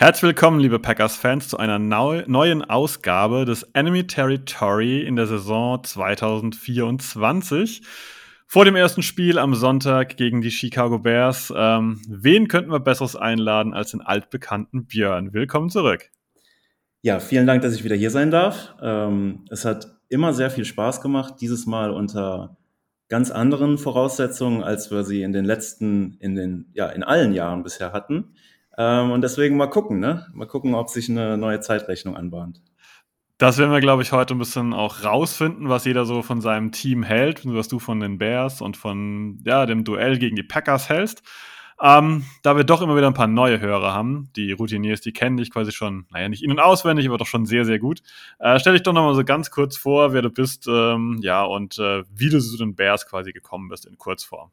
Herzlich willkommen, liebe Packers-Fans, zu einer neu neuen Ausgabe des Enemy Territory in der Saison 2024. Vor dem ersten Spiel am Sonntag gegen die Chicago Bears. Ähm, wen könnten wir Besseres einladen als den altbekannten Björn? Willkommen zurück. Ja, vielen Dank, dass ich wieder hier sein darf. Ähm, es hat immer sehr viel Spaß gemacht, dieses Mal unter ganz anderen Voraussetzungen, als wir sie in den letzten, in den, ja, in allen Jahren bisher hatten. Ähm, und deswegen mal gucken, ne? Mal gucken, ob sich eine neue Zeitrechnung anbahnt. Das werden wir, glaube ich, heute ein bisschen auch rausfinden, was jeder so von seinem Team hält, was du von den Bears und von ja, dem Duell gegen die Packers hältst. Ähm, da wir doch immer wieder ein paar neue Hörer haben, die Routiniers, die kennen dich quasi schon, naja, nicht in- und auswendig, aber doch schon sehr, sehr gut. Äh, stell dich doch nochmal so ganz kurz vor, wer du bist, ähm, ja, und äh, wie du zu den Bears quasi gekommen bist in Kurzform.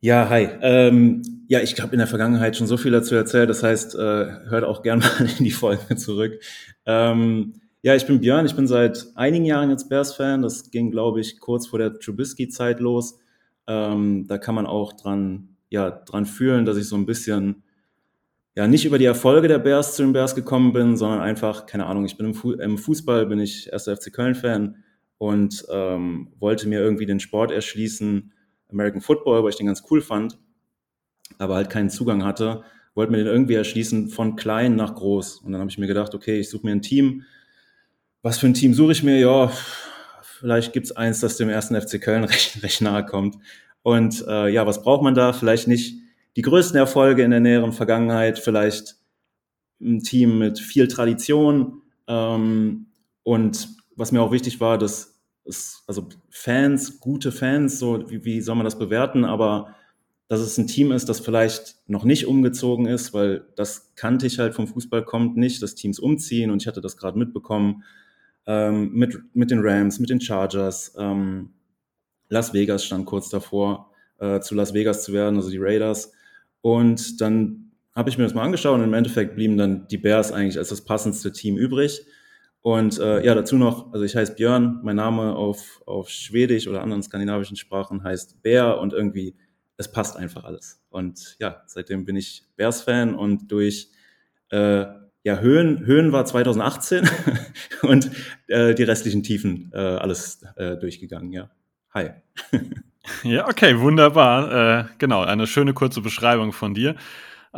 Ja, hi. Ähm, ja, ich habe in der Vergangenheit schon so viel dazu erzählt. Das heißt, äh, hört auch gerne mal in die Folge zurück. Ähm, ja, ich bin Björn. Ich bin seit einigen Jahren jetzt Bears-Fan. Das ging, glaube ich, kurz vor der Trubisky-Zeit los. Ähm, da kann man auch dran, ja, dran fühlen, dass ich so ein bisschen, ja, nicht über die Erfolge der Bears zu den Bears gekommen bin, sondern einfach, keine Ahnung, ich bin im, Fu im Fußball, bin ich 1. FC Köln-Fan und ähm, wollte mir irgendwie den Sport erschließen, American Football, weil ich den ganz cool fand, aber halt keinen Zugang hatte, wollte mir den irgendwie erschließen von klein nach groß. Und dann habe ich mir gedacht, okay, ich suche mir ein Team. Was für ein Team suche ich mir? Ja, vielleicht gibt's eins, das dem ersten FC Köln recht, recht nahe kommt. Und äh, ja, was braucht man da? Vielleicht nicht die größten Erfolge in der näheren Vergangenheit, vielleicht ein Team mit viel Tradition. Ähm, und was mir auch wichtig war, dass es, also Fans, gute Fans, so wie, wie soll man das bewerten, aber dass es ein Team ist, das vielleicht noch nicht umgezogen ist, weil das kannte ich halt vom Fußball kommt nicht, dass Teams umziehen und ich hatte das gerade mitbekommen ähm, mit, mit den Rams, mit den Chargers. Ähm, Las Vegas stand kurz davor, äh, zu Las Vegas zu werden, also die Raiders. Und dann habe ich mir das mal angeschaut und im Endeffekt blieben dann die Bears eigentlich als das passendste Team übrig. Und äh, ja, dazu noch, also ich heiße Björn, mein Name auf, auf Schwedisch oder anderen skandinavischen Sprachen heißt Bär und irgendwie, es passt einfach alles. Und ja, seitdem bin ich Bears-Fan und durch äh, ja, Höhen, Höhen war 2018 und äh, die restlichen Tiefen äh, alles äh, durchgegangen, ja. Hi. Ja, okay, wunderbar. Äh, genau, eine schöne kurze Beschreibung von dir.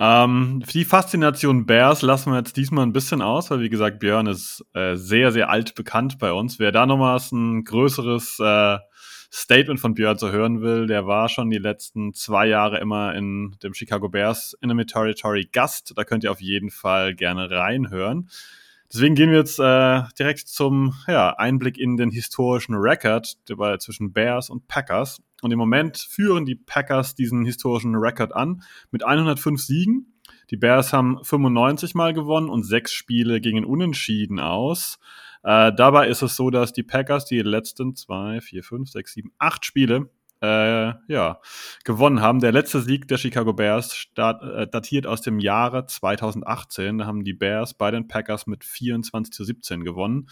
Ähm, die Faszination Bears lassen wir jetzt diesmal ein bisschen aus, weil wie gesagt, Björn ist äh, sehr, sehr alt bekannt bei uns. Wer da nochmals ein größeres äh, Statement von Björn zu hören will, der war schon die letzten zwei Jahre immer in dem Chicago Bears Enemy Territory Gast. Da könnt ihr auf jeden Fall gerne reinhören. Deswegen gehen wir jetzt äh, direkt zum ja, Einblick in den historischen Record zwischen Bears und Packers. Und im Moment führen die Packers diesen historischen Record an mit 105 Siegen. Die Bears haben 95 Mal gewonnen und sechs Spiele gingen unentschieden aus. Äh, dabei ist es so, dass die Packers die letzten zwei, vier, fünf, sechs, sieben, acht Spiele äh, ja, gewonnen haben. Der letzte Sieg der Chicago Bears start, äh, datiert aus dem Jahre 2018. Da haben die Bears bei den Packers mit 24 zu 17 gewonnen.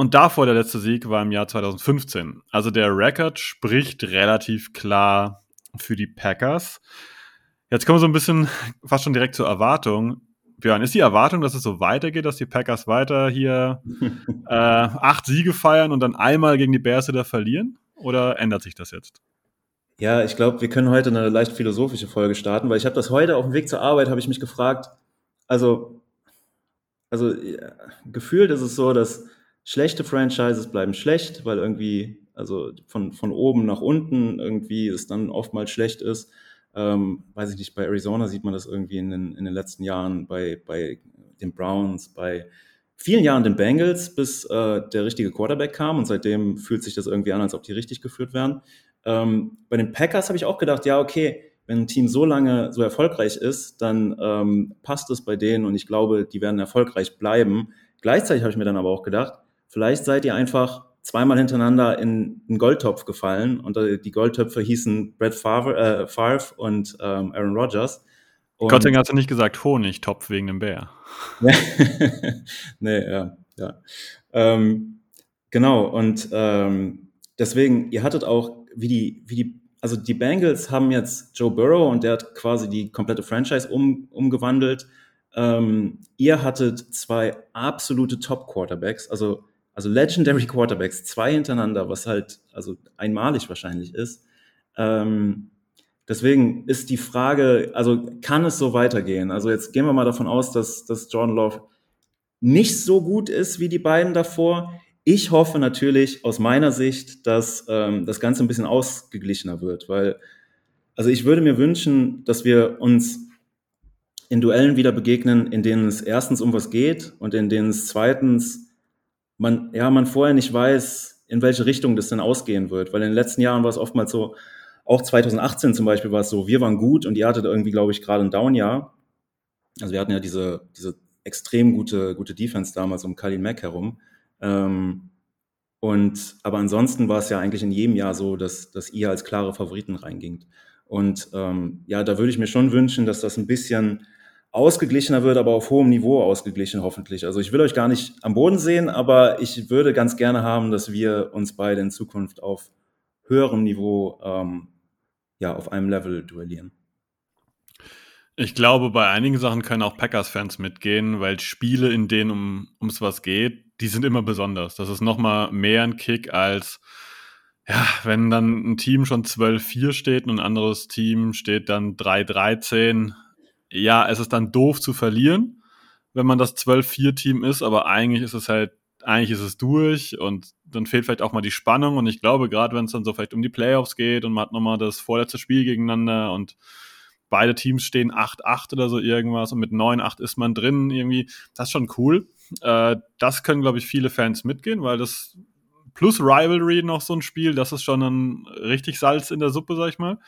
Und davor der letzte Sieg war im Jahr 2015. Also der Record spricht relativ klar für die Packers. Jetzt kommen wir so ein bisschen fast schon direkt zur Erwartung. Björn, ist die Erwartung, dass es so weitergeht, dass die Packers weiter hier äh, acht Siege feiern und dann einmal gegen die Bears wieder verlieren? Oder ändert sich das jetzt? Ja, ich glaube, wir können heute eine leicht philosophische Folge starten, weil ich habe das heute auf dem Weg zur Arbeit, habe ich mich gefragt, also, also ja, gefühlt ist es so, dass schlechte Franchises bleiben schlecht, weil irgendwie, also von, von oben nach unten irgendwie es dann oftmals schlecht ist. Ähm, weiß ich nicht, bei Arizona sieht man das irgendwie in den, in den letzten Jahren, bei, bei den Browns, bei vielen Jahren den Bengals, bis äh, der richtige Quarterback kam und seitdem fühlt sich das irgendwie an, als ob die richtig geführt werden. Ähm, bei den Packers habe ich auch gedacht, ja, okay, wenn ein Team so lange so erfolgreich ist, dann ähm, passt es bei denen und ich glaube, die werden erfolgreich bleiben gleichzeitig habe ich mir dann aber auch gedacht, vielleicht seid ihr einfach zweimal hintereinander in einen Goldtopf gefallen und äh, die Goldtöpfe hießen Brett Favre, äh, Favre und ähm, Aaron Rodgers. Und hast du nicht gesagt Honigtopf wegen dem Bär. nee, ja, ja. Ähm, genau, und ähm, deswegen, ihr hattet auch, wie die, wie die, also die Bengals haben jetzt Joe Burrow und der hat quasi die komplette Franchise um, umgewandelt. Ähm, ihr hattet zwei absolute Top-Quarterbacks, also also Legendary Quarterbacks, zwei hintereinander, was halt also einmalig wahrscheinlich ist. Ähm, deswegen ist die Frage, also kann es so weitergehen? Also jetzt gehen wir mal davon aus, dass, dass Jordan Love nicht so gut ist wie die beiden davor. Ich hoffe natürlich aus meiner Sicht, dass ähm, das Ganze ein bisschen ausgeglichener wird, weil also ich würde mir wünschen, dass wir uns in Duellen wieder begegnen, in denen es erstens um was geht und in denen es zweitens man, ja, man vorher nicht weiß, in welche Richtung das denn ausgehen wird. Weil in den letzten Jahren war es oftmals so, auch 2018 zum Beispiel war es so, wir waren gut und ihr hattet irgendwie, glaube ich, gerade ein Down-Jahr. Also wir hatten ja diese, diese extrem gute, gute Defense damals um Kalin Mack herum. Ähm, und aber ansonsten war es ja eigentlich in jedem Jahr so, dass, dass ihr als klare Favoriten reingingt. Und ähm, ja, da würde ich mir schon wünschen, dass das ein bisschen ausgeglichener wird, aber auf hohem Niveau ausgeglichen hoffentlich. Also ich will euch gar nicht am Boden sehen, aber ich würde ganz gerne haben, dass wir uns beide in Zukunft auf höherem Niveau, ähm, ja, auf einem Level duellieren. Ich glaube, bei einigen Sachen können auch Packers-Fans mitgehen, weil Spiele, in denen um, ums was geht, die sind immer besonders. Das ist nochmal mehr ein Kick als, ja, wenn dann ein Team schon 12-4 steht und ein anderes Team steht dann 3-13 ja, es ist dann doof zu verlieren, wenn man das 12-4-Team ist, aber eigentlich ist es halt, eigentlich ist es durch und dann fehlt vielleicht auch mal die Spannung und ich glaube, gerade wenn es dann so vielleicht um die Playoffs geht und man hat nochmal das vorletzte Spiel gegeneinander und beide Teams stehen 8-8 oder so irgendwas und mit 9-8 ist man drin irgendwie, das ist schon cool. Äh, das können, glaube ich, viele Fans mitgehen, weil das plus Rivalry noch so ein Spiel, das ist schon ein richtig Salz in der Suppe, sag ich mal.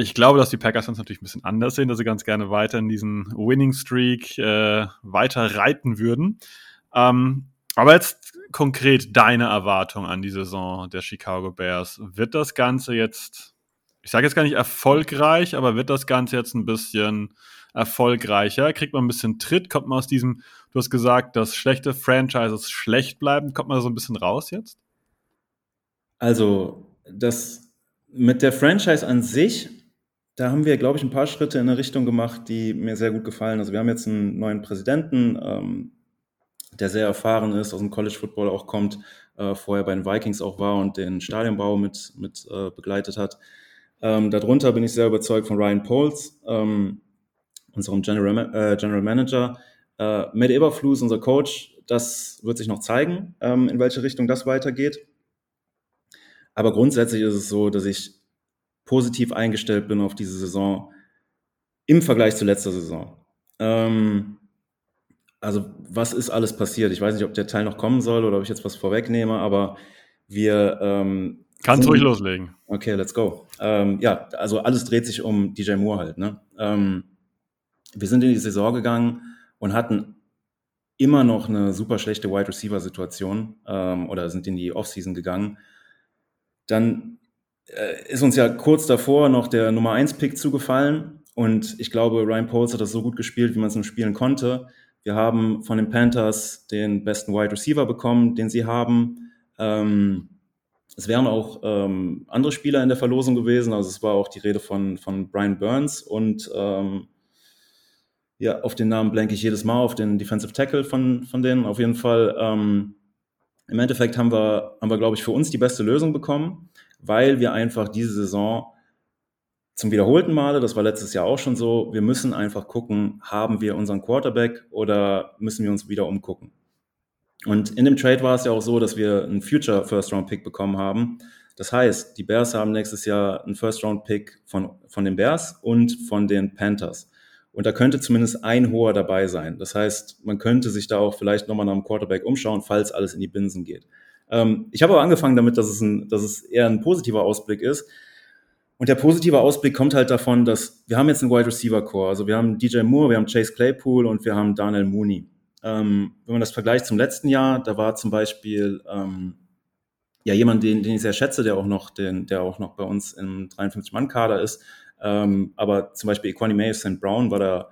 Ich glaube, dass die Packers uns natürlich ein bisschen anders sehen, dass sie ganz gerne weiter in diesen Winning Streak äh, weiter reiten würden. Ähm, aber jetzt konkret deine Erwartung an die Saison der Chicago Bears. Wird das Ganze jetzt, ich sage jetzt gar nicht erfolgreich, aber wird das Ganze jetzt ein bisschen erfolgreicher? Kriegt man ein bisschen Tritt? Kommt man aus diesem, du hast gesagt, dass schlechte Franchises schlecht bleiben. Kommt man so ein bisschen raus jetzt? Also, das mit der Franchise an sich da haben wir, glaube ich, ein paar Schritte in eine Richtung gemacht, die mir sehr gut gefallen. Also wir haben jetzt einen neuen Präsidenten, ähm, der sehr erfahren ist, aus dem College Football auch kommt, äh, vorher bei den Vikings auch war und den Stadionbau mit, mit äh, begleitet hat. Ähm, darunter bin ich sehr überzeugt von Ryan Poles, ähm, unserem General, äh, General Manager. Äh, Matt Eberflus, unser Coach, das wird sich noch zeigen, ähm, in welche Richtung das weitergeht. Aber grundsätzlich ist es so, dass ich positiv eingestellt bin auf diese Saison im Vergleich zu letzter Saison. Ähm, also was ist alles passiert? Ich weiß nicht, ob der Teil noch kommen soll oder ob ich jetzt was vorwegnehme, aber wir ähm, Kannst ruhig loslegen. Okay, let's go. Ähm, ja, also alles dreht sich um DJ Moore halt. Ne? Ähm, wir sind in die Saison gegangen und hatten immer noch eine super schlechte Wide Receiver Situation ähm, oder sind in die Offseason gegangen. Dann äh, ist uns ja kurz davor noch der Nummer 1 Pick zugefallen und ich glaube, Ryan Poles hat das so gut gespielt, wie man es nur spielen konnte. Wir haben von den Panthers den besten Wide Receiver bekommen, den sie haben. Ähm, es wären auch ähm, andere Spieler in der Verlosung gewesen. Also es war auch die Rede von, von Brian Burns und ähm, ja, auf den Namen blenke ich jedes Mal, auf den Defensive Tackle von, von denen. Auf jeden Fall, ähm, im Endeffekt haben wir, haben wir, glaube ich, für uns die beste Lösung bekommen weil wir einfach diese Saison zum wiederholten Male, das war letztes Jahr auch schon so, wir müssen einfach gucken, haben wir unseren Quarterback oder müssen wir uns wieder umgucken. Und in dem Trade war es ja auch so, dass wir einen Future First Round Pick bekommen haben. Das heißt, die Bears haben nächstes Jahr einen First Round Pick von, von den Bears und von den Panthers. Und da könnte zumindest ein hoher dabei sein. Das heißt, man könnte sich da auch vielleicht nochmal nach dem Quarterback umschauen, falls alles in die Binsen geht. Ähm, ich habe aber angefangen damit, dass es, ein, dass es eher ein positiver Ausblick ist. Und der positive Ausblick kommt halt davon, dass wir haben jetzt einen Wide Receiver Core. Also wir haben DJ Moore, wir haben Chase Claypool und wir haben Daniel Mooney. Ähm, wenn man das vergleicht zum letzten Jahr, da war zum Beispiel ähm, ja jemand, den, den ich sehr schätze, der auch noch, den, der auch noch bei uns im 53-Mann-Kader ist. Ähm, aber zum Beispiel Equanimé St. Brown war da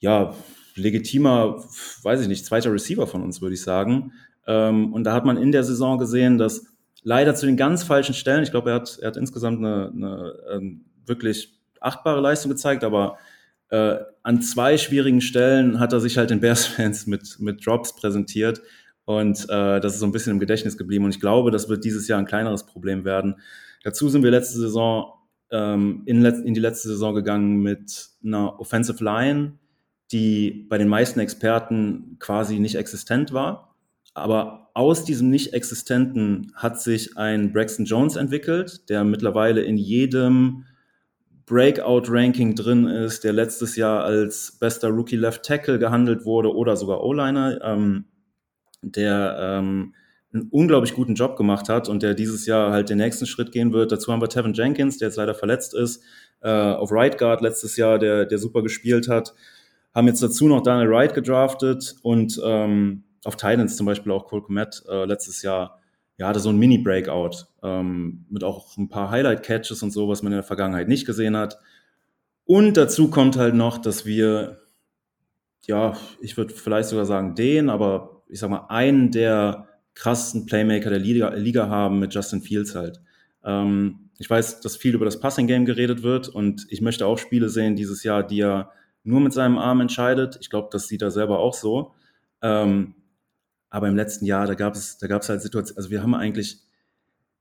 ja legitimer, weiß ich nicht, zweiter Receiver von uns, würde ich sagen. Ähm, und da hat man in der Saison gesehen, dass leider zu den ganz falschen Stellen, ich glaube, er hat, er hat insgesamt eine, eine ähm, wirklich achtbare Leistung gezeigt, aber äh, an zwei schwierigen Stellen hat er sich halt den Bears-Fans mit, mit Drops präsentiert. Und äh, das ist so ein bisschen im Gedächtnis geblieben. Und ich glaube, das wird dieses Jahr ein kleineres Problem werden. Dazu sind wir letzte Saison ähm, in, let in die letzte Saison gegangen mit einer Offensive Line, die bei den meisten Experten quasi nicht existent war. Aber aus diesem Nicht-Existenten hat sich ein Braxton Jones entwickelt, der mittlerweile in jedem Breakout-Ranking drin ist, der letztes Jahr als bester Rookie Left Tackle gehandelt wurde oder sogar O-Liner, ähm, der ähm, einen unglaublich guten Job gemacht hat und der dieses Jahr halt den nächsten Schritt gehen wird. Dazu haben wir Tevin Jenkins, der jetzt leider verletzt ist, äh, auf Right Guard letztes Jahr, der, der super gespielt hat. Haben jetzt dazu noch Daniel Wright gedraftet und ähm, auf Titans zum Beispiel auch Cole Komet äh, letztes Jahr ja, hatte so ein Mini-Breakout ähm, mit auch ein paar Highlight-Catches und so, was man in der Vergangenheit nicht gesehen hat. Und dazu kommt halt noch, dass wir, ja, ich würde vielleicht sogar sagen den, aber ich sag mal, einen der krassesten Playmaker der Liga, Liga haben mit Justin Fields halt. Ähm, ich weiß, dass viel über das Passing-Game geredet wird und ich möchte auch Spiele sehen dieses Jahr, die er nur mit seinem Arm entscheidet. Ich glaube, das sieht er selber auch so. Ähm, aber im letzten Jahr, da gab es, da gab es halt Situationen, also wir haben eigentlich,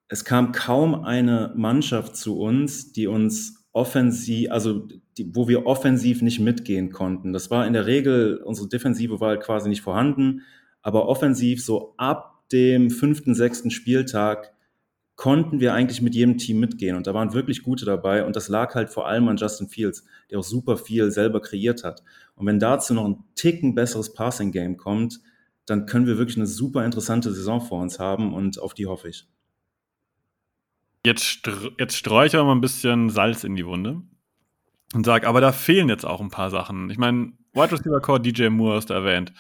es kam kaum eine Mannschaft zu uns, die uns offensiv, also die, wo wir offensiv nicht mitgehen konnten. Das war in der Regel, unsere Defensive war halt quasi nicht vorhanden, aber offensiv so ab dem fünften, sechsten Spieltag konnten wir eigentlich mit jedem Team mitgehen und da waren wirklich gute dabei und das lag halt vor allem an Justin Fields, der auch super viel selber kreiert hat. Und wenn dazu noch ein Ticken besseres Passing Game kommt, dann können wir wirklich eine super interessante Saison vor uns haben und auf die hoffe ich. Jetzt, jetzt streue ich aber mal ein bisschen Salz in die Wunde und sage, aber da fehlen jetzt auch ein paar Sachen. Ich meine, Wide Receiver Core DJ Moore ist erwähnt,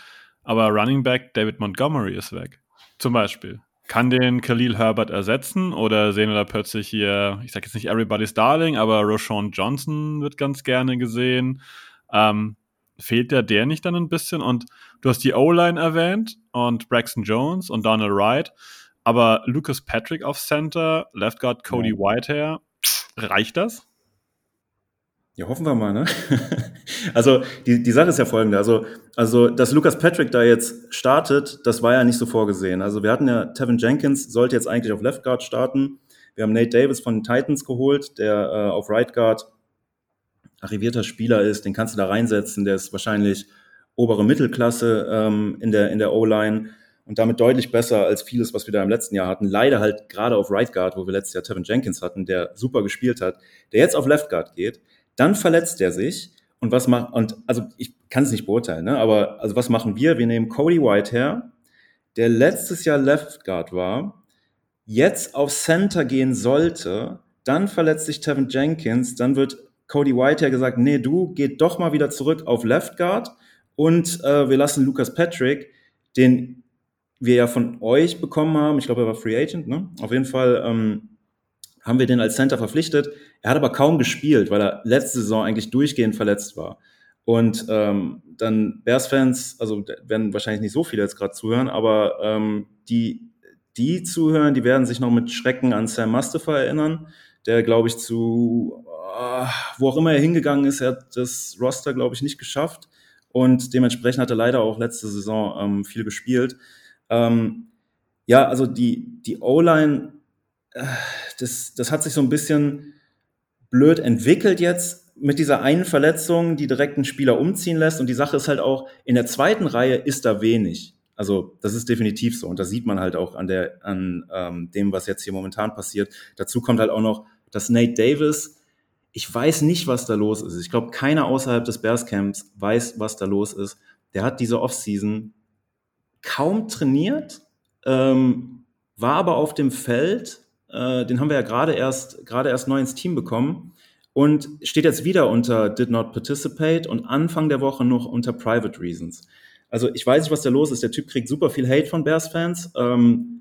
aber Running Back David Montgomery ist weg. Zum Beispiel. Kann den Khalil Herbert ersetzen oder sehen wir da plötzlich hier, ich sage jetzt nicht Everybody's Darling, aber Roshan Johnson wird ganz gerne gesehen. Ähm, fehlt der der nicht dann ein bisschen? Und du hast die O-Line erwähnt und Braxton Jones und Donald Wright, aber Lucas Patrick auf Center, Left Guard Cody ja. Whitehair, reicht das? Ja, hoffen wir mal, ne? also die, die Sache ist ja folgende. Also, also, dass Lucas Patrick da jetzt startet, das war ja nicht so vorgesehen. Also wir hatten ja, Tevin Jenkins sollte jetzt eigentlich auf Left Guard starten. Wir haben Nate Davis von den Titans geholt, der äh, auf Right Guard arrivierter Spieler ist, den kannst du da reinsetzen, der ist wahrscheinlich obere Mittelklasse ähm, in der, in der O-Line und damit deutlich besser als vieles, was wir da im letzten Jahr hatten. Leider halt gerade auf Right Guard, wo wir letztes Jahr Tevin Jenkins hatten, der super gespielt hat, der jetzt auf Left Guard geht, dann verletzt er sich und was macht, und also ich kann es nicht beurteilen, ne? aber also was machen wir? Wir nehmen Cody White her, der letztes Jahr Left Guard war, jetzt auf Center gehen sollte, dann verletzt sich Tevin Jenkins, dann wird Cody White ja gesagt, nee, du geht doch mal wieder zurück auf Left Guard und äh, wir lassen Lucas Patrick, den wir ja von euch bekommen haben, ich glaube, er war Free Agent, ne? Auf jeden Fall ähm, haben wir den als Center verpflichtet. Er hat aber kaum gespielt, weil er letzte Saison eigentlich durchgehend verletzt war. Und ähm, dann Bears-Fans, also werden wahrscheinlich nicht so viele jetzt gerade zuhören, aber ähm, die, die zuhören, die werden sich noch mit Schrecken an Sam Mustafa erinnern, der, glaube ich, zu wo auch immer er hingegangen ist, er hat das Roster, glaube ich, nicht geschafft. Und dementsprechend hat er leider auch letzte Saison ähm, viel gespielt. Ähm, ja, also die, die O-Line, äh, das, das hat sich so ein bisschen blöd entwickelt jetzt mit dieser einen Verletzung, die direkt einen Spieler umziehen lässt. Und die Sache ist halt auch, in der zweiten Reihe ist da wenig. Also das ist definitiv so. Und das sieht man halt auch an, der, an ähm, dem, was jetzt hier momentan passiert. Dazu kommt halt auch noch, dass Nate Davis ich weiß nicht, was da los ist. Ich glaube, keiner außerhalb des Bears Camps weiß, was da los ist. Der hat diese Offseason kaum trainiert, ähm, war aber auf dem Feld. Äh, den haben wir ja gerade erst, gerade erst neu ins Team bekommen und steht jetzt wieder unter Did Not Participate und Anfang der Woche noch unter Private Reasons. Also ich weiß nicht, was da los ist. Der Typ kriegt super viel Hate von Bears-Fans. Ähm,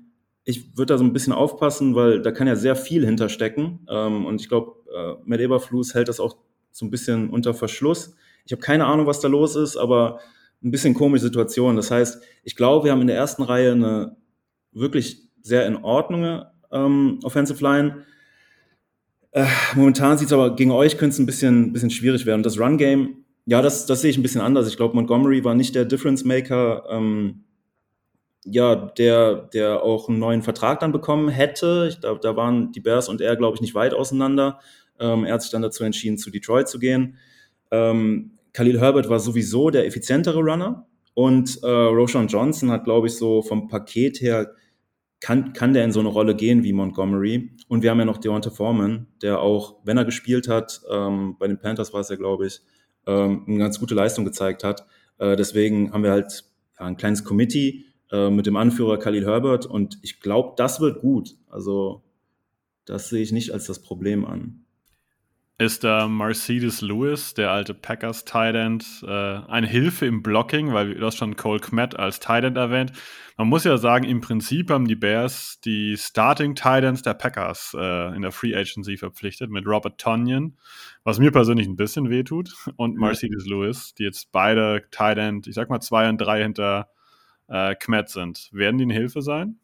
ich würde da so ein bisschen aufpassen, weil da kann ja sehr viel hinterstecken. Ähm, und ich glaube, äh, Matt Eberflus hält das auch so ein bisschen unter Verschluss. Ich habe keine Ahnung, was da los ist, aber ein bisschen komische Situation. Das heißt, ich glaube, wir haben in der ersten Reihe eine wirklich sehr in Ordnung ähm, Offensive Line. Äh, momentan sieht es aber gegen euch könnte es ein bisschen, bisschen schwierig werden. Und das Run Game, ja, das, das sehe ich ein bisschen anders. Ich glaube, Montgomery war nicht der Difference Maker, ähm, ja, der, der auch einen neuen Vertrag dann bekommen hätte. Ich, da, da waren die Bears und er, glaube ich, nicht weit auseinander. Ähm, er hat sich dann dazu entschieden, zu Detroit zu gehen. Ähm, Khalil Herbert war sowieso der effizientere Runner und äh, Roshan Johnson hat, glaube ich, so vom Paket her kann, kann der in so eine Rolle gehen wie Montgomery. Und wir haben ja noch Deontay Foreman, der auch, wenn er gespielt hat, ähm, bei den Panthers war es ja, glaube ich, ähm, eine ganz gute Leistung gezeigt hat. Äh, deswegen haben wir halt ja, ein kleines Committee äh, mit dem Anführer Khalil Herbert und ich glaube, das wird gut. Also das sehe ich nicht als das Problem an ist da Mercedes Lewis, der alte Packers Tight End, äh, eine Hilfe im Blocking, weil du hast schon Cole Kmet als Tight End erwähnt. Man muss ja sagen, im Prinzip haben die Bears die Starting Tight Ends der Packers äh, in der Free Agency verpflichtet mit Robert Tonyan, was mir persönlich ein bisschen wehtut, und Mercedes Lewis, die jetzt beide Tight End, ich sag mal zwei und drei hinter äh, Kmet sind. Werden die eine Hilfe sein?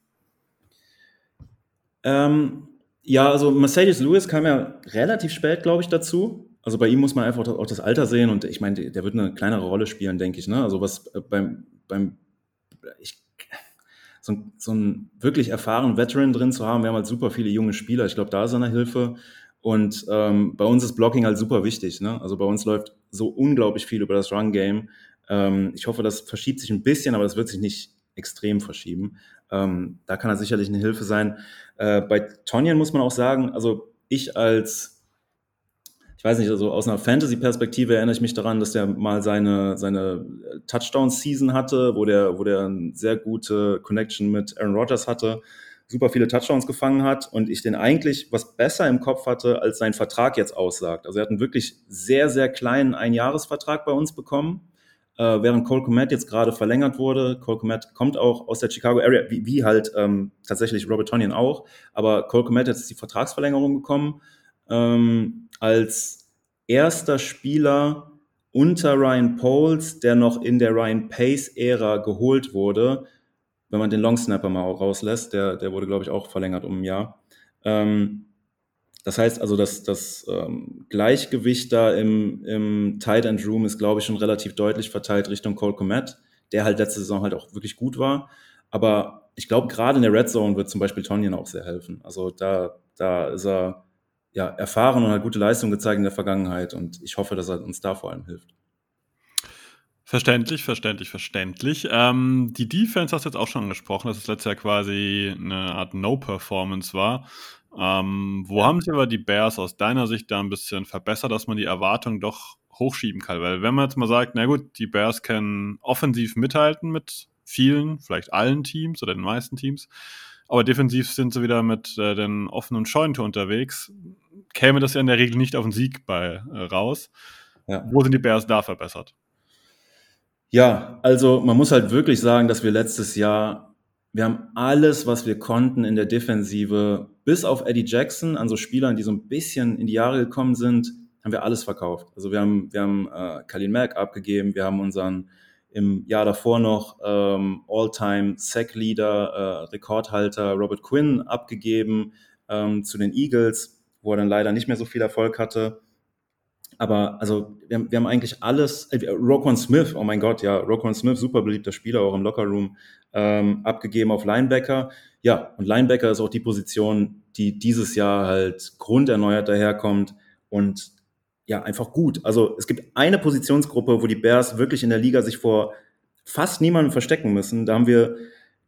Ähm, ja, also Mercedes Lewis kam ja relativ spät, glaube ich, dazu. Also bei ihm muss man einfach auch das Alter sehen und ich meine, der wird eine kleinere Rolle spielen, denke ich. Ne? Also was äh, beim, beim ich, so, so einen wirklich erfahrenen Veteran drin zu haben, wir haben halt super viele junge Spieler. Ich glaube, da ist eine Hilfe. Und ähm, bei uns ist Blocking halt super wichtig. Ne? Also bei uns läuft so unglaublich viel über das Run-Game. Ähm, ich hoffe, das verschiebt sich ein bisschen, aber das wird sich nicht extrem verschieben. Ähm, da kann er sicherlich eine Hilfe sein. Äh, bei Tonyan muss man auch sagen, also ich als, ich weiß nicht, also aus einer Fantasy-Perspektive erinnere ich mich daran, dass der mal seine, seine Touchdown-Season hatte, wo der, wo der eine sehr gute Connection mit Aaron Rodgers hatte, super viele Touchdowns gefangen hat und ich den eigentlich was besser im Kopf hatte, als sein Vertrag jetzt aussagt. Also er hat einen wirklich sehr, sehr kleinen Einjahresvertrag bei uns bekommen äh, während Cole Komet jetzt gerade verlängert wurde. Cole Komet kommt auch aus der Chicago Area, wie, wie halt ähm, tatsächlich Robert Tonyan auch. Aber Cole Komet hat jetzt die Vertragsverlängerung bekommen ähm, als erster Spieler unter Ryan Poles, der noch in der Ryan Pace-Ära geholt wurde. Wenn man den Longsnapper mal rauslässt, der, der wurde, glaube ich, auch verlängert um ein Jahr. Ähm, das heißt also, dass das ähm, Gleichgewicht da im, im Tight End Room ist, glaube ich, schon relativ deutlich verteilt Richtung Cole Komet, der halt letzte Saison halt auch wirklich gut war. Aber ich glaube, gerade in der Red Zone wird zum Beispiel Tonyan auch sehr helfen. Also da, da ist er ja erfahren und hat gute Leistung gezeigt in der Vergangenheit und ich hoffe, dass er uns da vor allem hilft. Verständlich, verständlich, verständlich. Ähm, die Defense hast du jetzt auch schon angesprochen, dass es letztes Jahr quasi eine Art No-Performance war. Ähm, wo haben sich aber die Bears aus deiner Sicht da ein bisschen verbessert, dass man die Erwartungen doch hochschieben kann? Weil wenn man jetzt mal sagt, na gut, die Bears können offensiv mithalten mit vielen, vielleicht allen Teams oder den meisten Teams, aber defensiv sind sie wieder mit äh, den offenen Scheuntor unterwegs, käme das ja in der Regel nicht auf den Sieg bei äh, raus. Ja. Wo sind die Bears da verbessert? Ja, also man muss halt wirklich sagen, dass wir letztes Jahr wir haben alles, was wir konnten in der Defensive, bis auf Eddie Jackson, an so Spielern, die so ein bisschen in die Jahre gekommen sind, haben wir alles verkauft. Also wir haben, wir haben äh, Kalin Mack abgegeben, wir haben unseren im Jahr davor noch ähm, All-Time Sack-Leader, äh, Rekordhalter Robert Quinn abgegeben ähm, zu den Eagles, wo er dann leider nicht mehr so viel Erfolg hatte. Aber also wir haben, wir haben eigentlich alles, äh, Roquan Smith, oh mein Gott, ja, Roquan Smith, super beliebter Spieler auch im Lockerroom, ähm, abgegeben auf Linebacker. Ja, und Linebacker ist auch die Position, die dieses Jahr halt grunderneuert daherkommt und ja, einfach gut. Also es gibt eine Positionsgruppe, wo die Bears wirklich in der Liga sich vor fast niemandem verstecken müssen. Da haben wir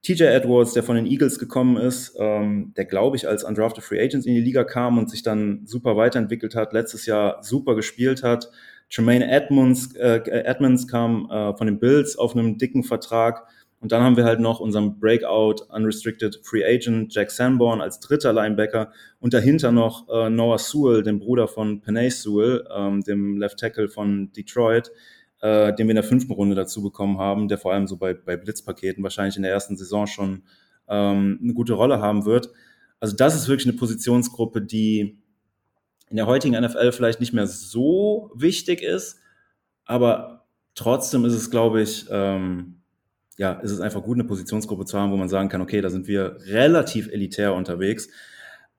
TJ Edwards, der von den Eagles gekommen ist, ähm, der, glaube ich, als undrafted Free Agent in die Liga kam und sich dann super weiterentwickelt hat, letztes Jahr super gespielt hat. Tremaine Edmonds, äh, Edmonds kam äh, von den Bills auf einem dicken Vertrag. Und dann haben wir halt noch unseren Breakout Unrestricted Free Agent Jack Sanborn als dritter Linebacker und dahinter noch äh, Noah Sewell, dem Bruder von Panay Sewell, ähm, dem Left Tackle von Detroit. äh, den wir in der fünften Runde dazu bekommen haben, der vor allem so bei, bei Blitzpaketen wahrscheinlich in der ersten Saison schon ähm, eine gute Rolle haben wird. Also das ist wirklich eine Positionsgruppe, die in der heutigen NFL vielleicht nicht mehr so wichtig ist, aber trotzdem ist es, glaube ich, ähm, ja, ist es einfach gut, eine Positionsgruppe zu haben, wo man sagen kann, okay, da sind wir relativ elitär unterwegs.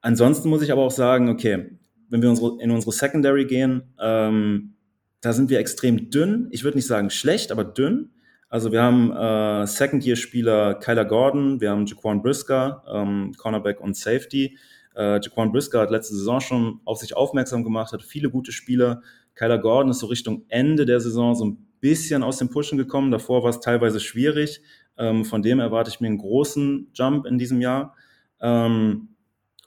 Ansonsten muss ich aber auch sagen, okay, wenn wir unsere, in unsere Secondary gehen, ähm, da sind wir extrem dünn. Ich würde nicht sagen schlecht, aber dünn. Also wir haben äh, Second-Year-Spieler Kyler Gordon, wir haben Jaquan Brisker, ähm, Cornerback und Safety. Äh, Jaquan Brisker hat letzte Saison schon auf sich aufmerksam gemacht, hat viele gute Spieler. Kyler Gordon ist so Richtung Ende der Saison so ein bisschen aus dem Pushen gekommen. Davor war es teilweise schwierig. Ähm, von dem erwarte ich mir einen großen Jump in diesem Jahr. Ähm,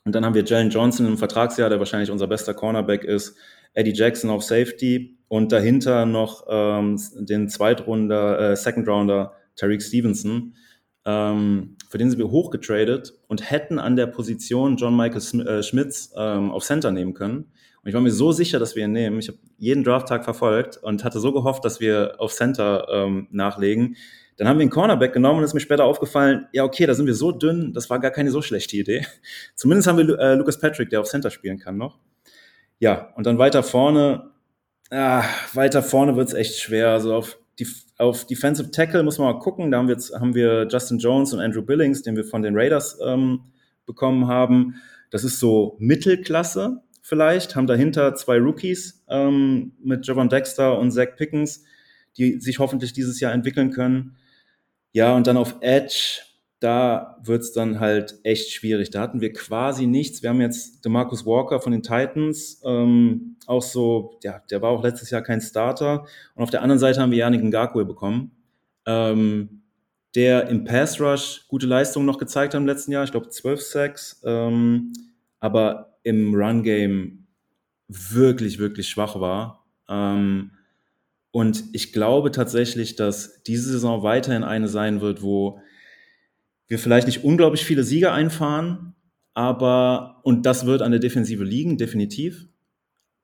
und dann haben wir Jalen Johnson im Vertragsjahr, der wahrscheinlich unser bester Cornerback ist. Eddie Jackson auf Safety und dahinter noch ähm, den Zweitrunder, äh, Second Rounder Tariq Stevenson. Ähm, für den sind wir hochgetradet und hätten an der Position John Michael Sm äh, Schmitz ähm, auf Center nehmen können. Und ich war mir so sicher, dass wir ihn nehmen. Ich habe jeden Drafttag verfolgt und hatte so gehofft, dass wir auf Center ähm, nachlegen. Dann haben wir einen Cornerback genommen und ist mir später aufgefallen, ja, okay, da sind wir so dünn, das war gar keine so schlechte Idee. Zumindest haben wir äh, Lucas Patrick, der auf Center spielen kann noch. Ja, und dann weiter vorne, ah, weiter vorne wird's echt schwer. Also auf, die, auf Defensive Tackle muss man mal gucken. Da haben wir, jetzt, haben wir Justin Jones und Andrew Billings, den wir von den Raiders ähm, bekommen haben. Das ist so Mittelklasse vielleicht, haben dahinter zwei Rookies ähm, mit Javon Dexter und Zach Pickens, die sich hoffentlich dieses Jahr entwickeln können. Ja, und dann auf Edge, da wird's dann halt echt schwierig. Da hatten wir quasi nichts. Wir haben jetzt DeMarcus Walker von den Titans, ähm, auch so, ja, der war auch letztes Jahr kein Starter. Und auf der anderen Seite haben wir Yannick Ngakwe bekommen, ähm, der im Pass Rush gute Leistungen noch gezeigt hat im letzten Jahr. Ich glaube 12 Sacks, ähm, aber im Run Game wirklich, wirklich schwach war. Ähm, und ich glaube tatsächlich, dass diese Saison weiterhin eine sein wird, wo wir vielleicht nicht unglaublich viele Siege einfahren, aber, und das wird an der Defensive liegen, definitiv,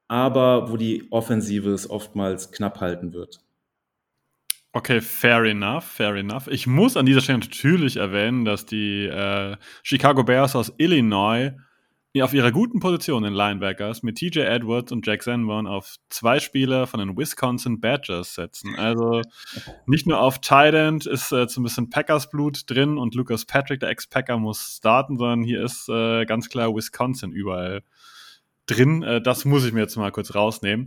aber wo die Offensive es oftmals knapp halten wird. Okay, fair enough, fair enough. Ich muss an dieser Stelle natürlich erwähnen, dass die äh, Chicago Bears aus Illinois auf ihrer guten Position in Linebackers mit TJ Edwards und Jack Sanborn auf zwei Spieler von den Wisconsin Badgers setzen. Also nicht nur auf Tight End ist äh, so ein bisschen Packers Blut drin und Lucas Patrick, der Ex-Packer, muss starten, sondern hier ist äh, ganz klar Wisconsin überall drin. Äh, das muss ich mir jetzt mal kurz rausnehmen.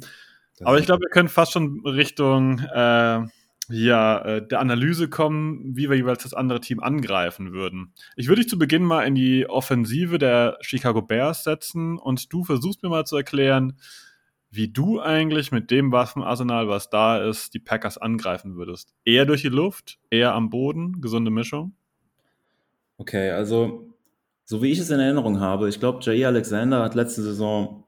Das Aber ich glaube, wir können fast schon Richtung äh, ja, äh, der Analyse kommen, wie wir jeweils das andere Team angreifen würden. Ich würde dich zu Beginn mal in die Offensive der Chicago Bears setzen und du versuchst mir mal zu erklären, wie du eigentlich mit dem Waffenarsenal, was da ist, die Packers angreifen würdest. Eher durch die Luft, eher am Boden, gesunde Mischung? Okay, also so wie ich es in Erinnerung habe, ich glaube, Jair Alexander hat letzte Saison,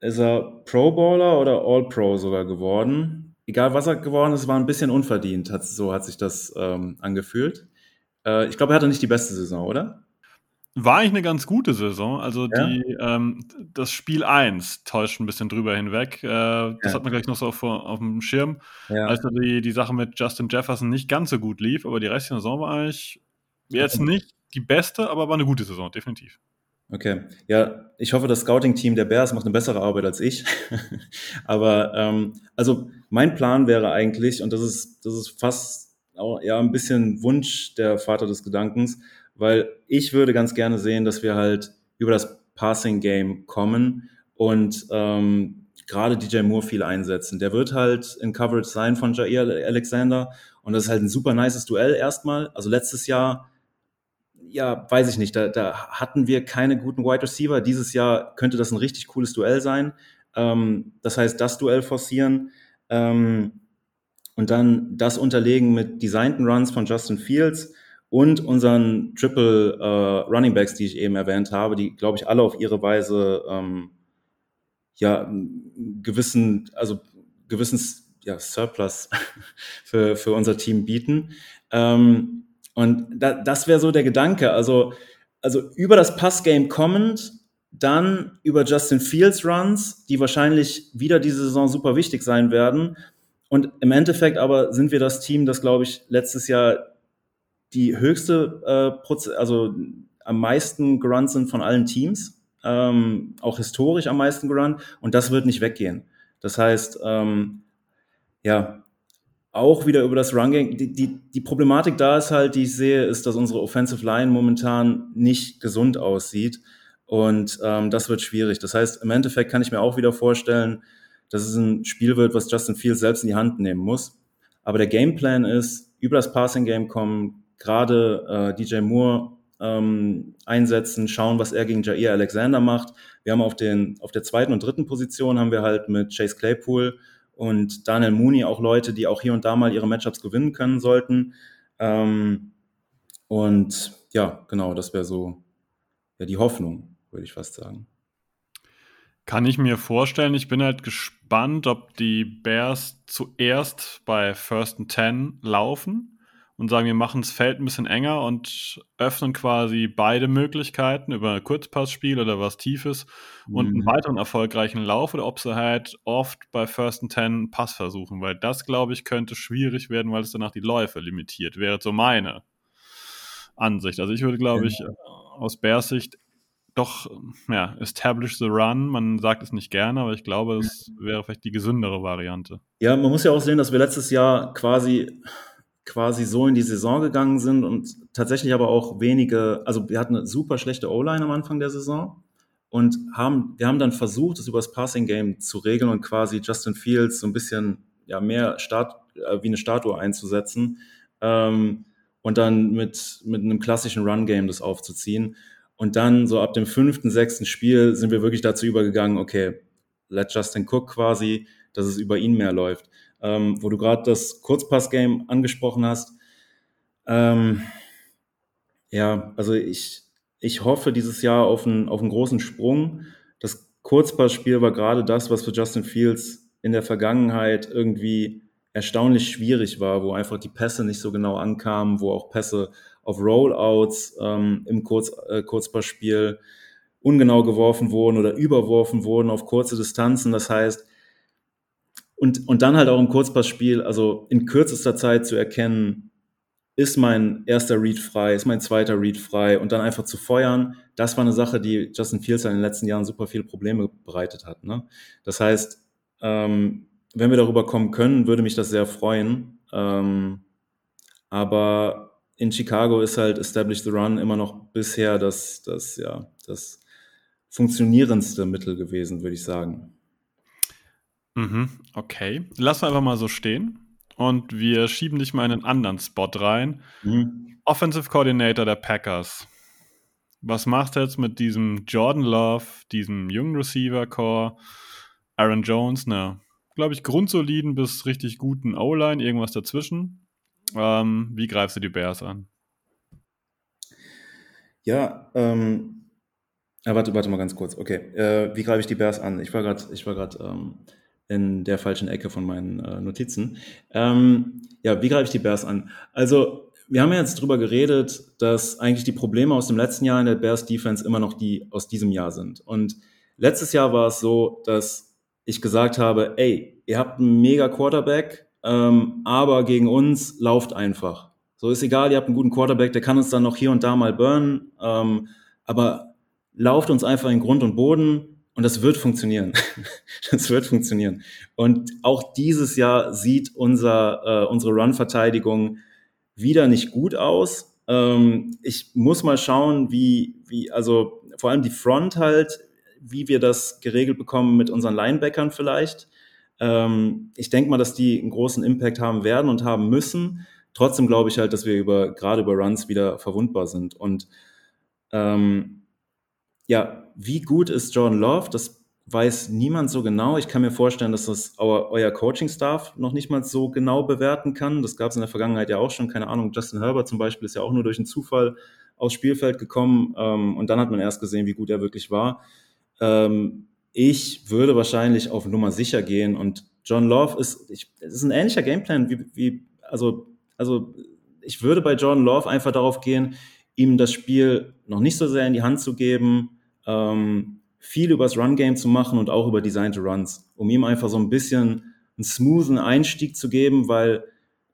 ist er Pro Bowler oder All Pro sogar geworden egal was er geworden ist, war ein bisschen unverdient. Hat, so hat sich das ähm, angefühlt. Äh, ich glaube, er hatte nicht die beste Saison, oder? War eigentlich eine ganz gute Saison. Also ja? die, ähm, das Spiel 1 täuscht ein bisschen drüber hinweg. Äh, das ja. hat man gleich noch so auf, auf dem Schirm. Ja. Also die, die Sache mit Justin Jefferson nicht ganz so gut lief, aber die restliche Saison war eigentlich jetzt nicht die beste, aber war eine gute Saison, definitiv. Okay, ja, ich hoffe, das Scouting-Team der Bears macht eine bessere Arbeit als ich. Aber ähm, also mein Plan wäre eigentlich, und das ist, das ist fast auch, ja ein bisschen Wunsch der Vater des Gedankens, weil ich würde ganz gerne sehen, dass wir halt über das Passing-Game kommen und ähm, gerade DJ Moore viel einsetzen. Der wird halt in Coverage sein von Jair Alexander und das ist halt ein super nices Duell erstmal. Also letztes Jahr ja, weiß ich nicht, da, da hatten wir keine guten Wide Receiver. Dieses Jahr könnte das ein richtig cooles Duell sein. Ähm, das heißt, das Duell forcieren ähm, und dann das unterlegen mit designten Runs von Justin Fields und unseren Triple äh, Running Backs, die ich eben erwähnt habe, die, glaube ich, alle auf ihre Weise ähm, ja gewissen, also gewissen ja, Surplus für, für unser Team bieten. Ähm, und da, das wäre so der Gedanke. Also, also über das Passgame kommend, dann über Justin Fields Runs, die wahrscheinlich wieder diese Saison super wichtig sein werden. und im Endeffekt aber sind wir das Team, das, glaube ich, letztes Jahr die höchste, äh, Proz also am meisten gerannt sind von allen Teams, ähm, auch historisch am meisten gerannt. Und das wird nicht weggehen. Das heißt, ähm, ja, auch wieder über das Run-Game. Die, die, die Problematik da ist halt, die ich sehe, ist, dass unsere Offensive Line momentan nicht gesund aussieht. Und ähm, das wird schwierig. Das heißt, im Endeffekt kann ich mir auch wieder vorstellen, dass es ein Spiel wird, was Justin Fields selbst in die Hand nehmen muss. Aber der Gameplan ist, über das Passing Game kommen, gerade äh, DJ Moore ähm, einsetzen, schauen, was er gegen Jair Alexander macht. Wir haben auf, den, auf der zweiten und dritten Position haben wir halt mit Chase Claypool und Daniel Mooney auch Leute, die auch hier und da mal ihre Matchups gewinnen können sollten. Ähm, und ja, genau, das wäre so ja, die Hoffnung würde ich fast sagen. Kann ich mir vorstellen. Ich bin halt gespannt, ob die Bears zuerst bei First and Ten laufen und sagen, wir machen das Feld ein bisschen enger und öffnen quasi beide Möglichkeiten über ein Kurzpassspiel oder was Tiefes mhm. und einen mhm. weiteren erfolgreichen Lauf oder ob sie halt oft bei First and Ten Pass versuchen, weil das, glaube ich, könnte schwierig werden, weil es danach die Läufe limitiert. Wäre so meine Ansicht. Also ich würde, glaube ich, aus Bears Sicht doch, ja, establish the run. Man sagt es nicht gerne, aber ich glaube, es wäre vielleicht die gesündere Variante. Ja, man muss ja auch sehen, dass wir letztes Jahr quasi, quasi so in die Saison gegangen sind und tatsächlich aber auch wenige, also wir hatten eine super schlechte O-Line am Anfang der Saison und haben, wir haben dann versucht, es über das Passing Game zu regeln und quasi Justin Fields so ein bisschen, ja, mehr Start, äh, wie eine Statue einzusetzen. Ähm, und dann mit, mit einem klassischen Run-Game das aufzuziehen. Und dann so ab dem fünften, sechsten Spiel sind wir wirklich dazu übergegangen, okay, let Justin Cook quasi, dass es über ihn mehr läuft. Ähm, wo du gerade das Kurzpass-Game angesprochen hast. Ähm, ja, also ich, ich hoffe dieses Jahr auf einen, auf einen großen Sprung. Das Kurzpassspiel war gerade das, was für Justin Fields in der Vergangenheit irgendwie erstaunlich schwierig war, wo einfach die Pässe nicht so genau ankamen, wo auch Pässe auf Rollouts ähm, im Kurz, äh, Kurzpassspiel ungenau geworfen wurden oder überworfen wurden auf kurze Distanzen. Das heißt, und, und dann halt auch im Kurzpassspiel, also in kürzester Zeit zu erkennen, ist mein erster Read frei, ist mein zweiter Read frei und dann einfach zu feuern, das war eine Sache, die Justin Fields in den letzten Jahren super viele Probleme bereitet hat. Ne? Das heißt, ähm, wenn wir darüber kommen können, würde mich das sehr freuen. Ähm, aber in Chicago ist halt Establish the Run immer noch bisher das, das, ja, das funktionierendste Mittel gewesen, würde ich sagen. Mhm, okay. Lass wir einfach mal so stehen. Und wir schieben dich mal in einen anderen Spot rein. Mhm. Offensive Coordinator der Packers. Was machst du jetzt mit diesem Jordan Love, diesem jungen Receiver-Core, Aaron Jones, ne, glaube ich, grundsoliden bis richtig guten O-Line, irgendwas dazwischen? Ähm, wie greifst du die Bears an? Ja, ähm, ah, warte, warte mal ganz kurz. Okay, äh, wie greife ich die Bears an? Ich war gerade, ich war gerade ähm, in der falschen Ecke von meinen äh, Notizen. Ähm, ja, wie greife ich die Bears an? Also wir haben ja jetzt drüber geredet, dass eigentlich die Probleme aus dem letzten Jahr in der Bears Defense immer noch die aus diesem Jahr sind. Und letztes Jahr war es so, dass ich gesagt habe, ey, ihr habt einen mega Quarterback, ähm, aber gegen uns lauft einfach. So ist egal, ihr habt einen guten Quarterback, der kann uns dann noch hier und da mal burnen, ähm, aber lauft uns einfach in Grund und Boden und das wird funktionieren. das wird funktionieren. Und auch dieses Jahr sieht unser, äh, unsere Run-Verteidigung wieder nicht gut aus. Ähm, ich muss mal schauen, wie, wie, also vor allem die Front halt, wie wir das geregelt bekommen mit unseren Linebackern vielleicht. Ähm, ich denke mal, dass die einen großen Impact haben werden und haben müssen. Trotzdem glaube ich halt, dass wir über, gerade über Runs wieder verwundbar sind. Und ähm, ja, wie gut ist Jordan Love? Das weiß niemand so genau. Ich kann mir vorstellen, dass das euer, euer Coaching-Staff noch nicht mal so genau bewerten kann. Das gab es in der Vergangenheit ja auch schon. Keine Ahnung, Justin Herbert zum Beispiel ist ja auch nur durch einen Zufall aufs Spielfeld gekommen. Ähm, und dann hat man erst gesehen, wie gut er wirklich war. Ähm, ich würde wahrscheinlich auf Nummer sicher gehen und John Love ist, ich, ist ein ähnlicher Gameplan wie, wie, also, also ich würde bei John Love einfach darauf gehen, ihm das Spiel noch nicht so sehr in die Hand zu geben, ähm, viel übers Run-Game zu machen und auch über Designed Runs, um ihm einfach so ein bisschen einen smoothen Einstieg zu geben, weil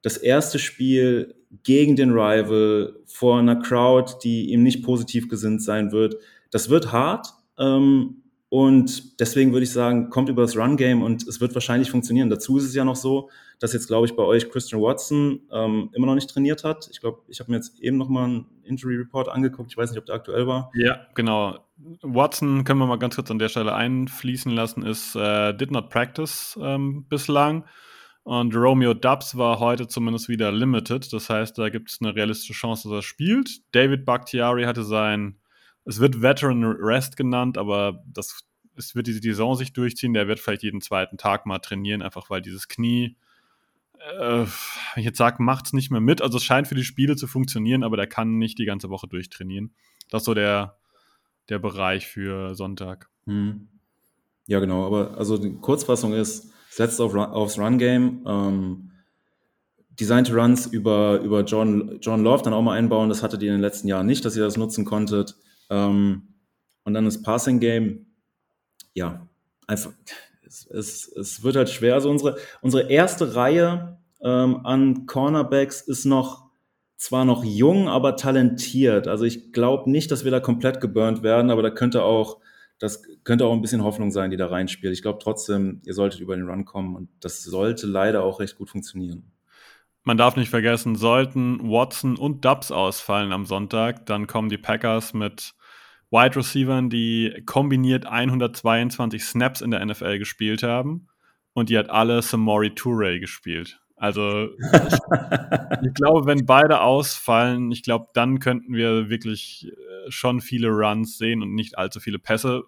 das erste Spiel gegen den Rival vor einer Crowd, die ihm nicht positiv gesinnt sein wird, das wird hart. Ähm, und deswegen würde ich sagen, kommt über das Run-Game und es wird wahrscheinlich funktionieren. Dazu ist es ja noch so, dass jetzt, glaube ich, bei euch Christian Watson ähm, immer noch nicht trainiert hat. Ich glaube, ich habe mir jetzt eben noch mal einen Injury Report angeguckt. Ich weiß nicht, ob der aktuell war. Ja, genau. Watson können wir mal ganz kurz an der Stelle einfließen lassen, ist äh, did not practice ähm, bislang. Und Romeo Dubs war heute zumindest wieder limited. Das heißt, da gibt es eine realistische Chance, dass er spielt. David Bakhtiari hatte sein es wird Veteran Rest genannt, aber das es wird diese Saison sich durchziehen. Der wird vielleicht jeden zweiten Tag mal trainieren, einfach weil dieses Knie, äh, ich jetzt sage, macht es nicht mehr mit. Also es scheint für die Spiele zu funktionieren, aber der kann nicht die ganze Woche durchtrainieren. Das ist so der, der Bereich für Sonntag. Hm. Ja, genau. Aber also die Kurzfassung ist, setzt auf, aufs Run-Game. Ähm, Designte Runs über, über John, John Love dann auch mal einbauen. Das hattet ihr in den letzten Jahren nicht, dass ihr das nutzen konntet. Ähm, und dann das Passing Game, ja, einfach, es, es, es wird halt schwer. Also unsere, unsere erste Reihe ähm, an Cornerbacks ist noch zwar noch jung, aber talentiert. Also ich glaube nicht, dass wir da komplett geburnt werden, aber da könnte auch, das könnte auch ein bisschen Hoffnung sein, die da reinspielt. Ich glaube trotzdem, ihr solltet über den Run kommen und das sollte leider auch recht gut funktionieren. Man darf nicht vergessen, sollten Watson und Dubs ausfallen am Sonntag, dann kommen die Packers mit Wide Receivern, die kombiniert 122 Snaps in der NFL gespielt haben. Und die hat alle Samori Toure gespielt. Also ich, glaube, wenn beide ausfallen, ich glaube, dann könnten wir wirklich äh, schon viele Runs sehen und nicht allzu viele Pässe.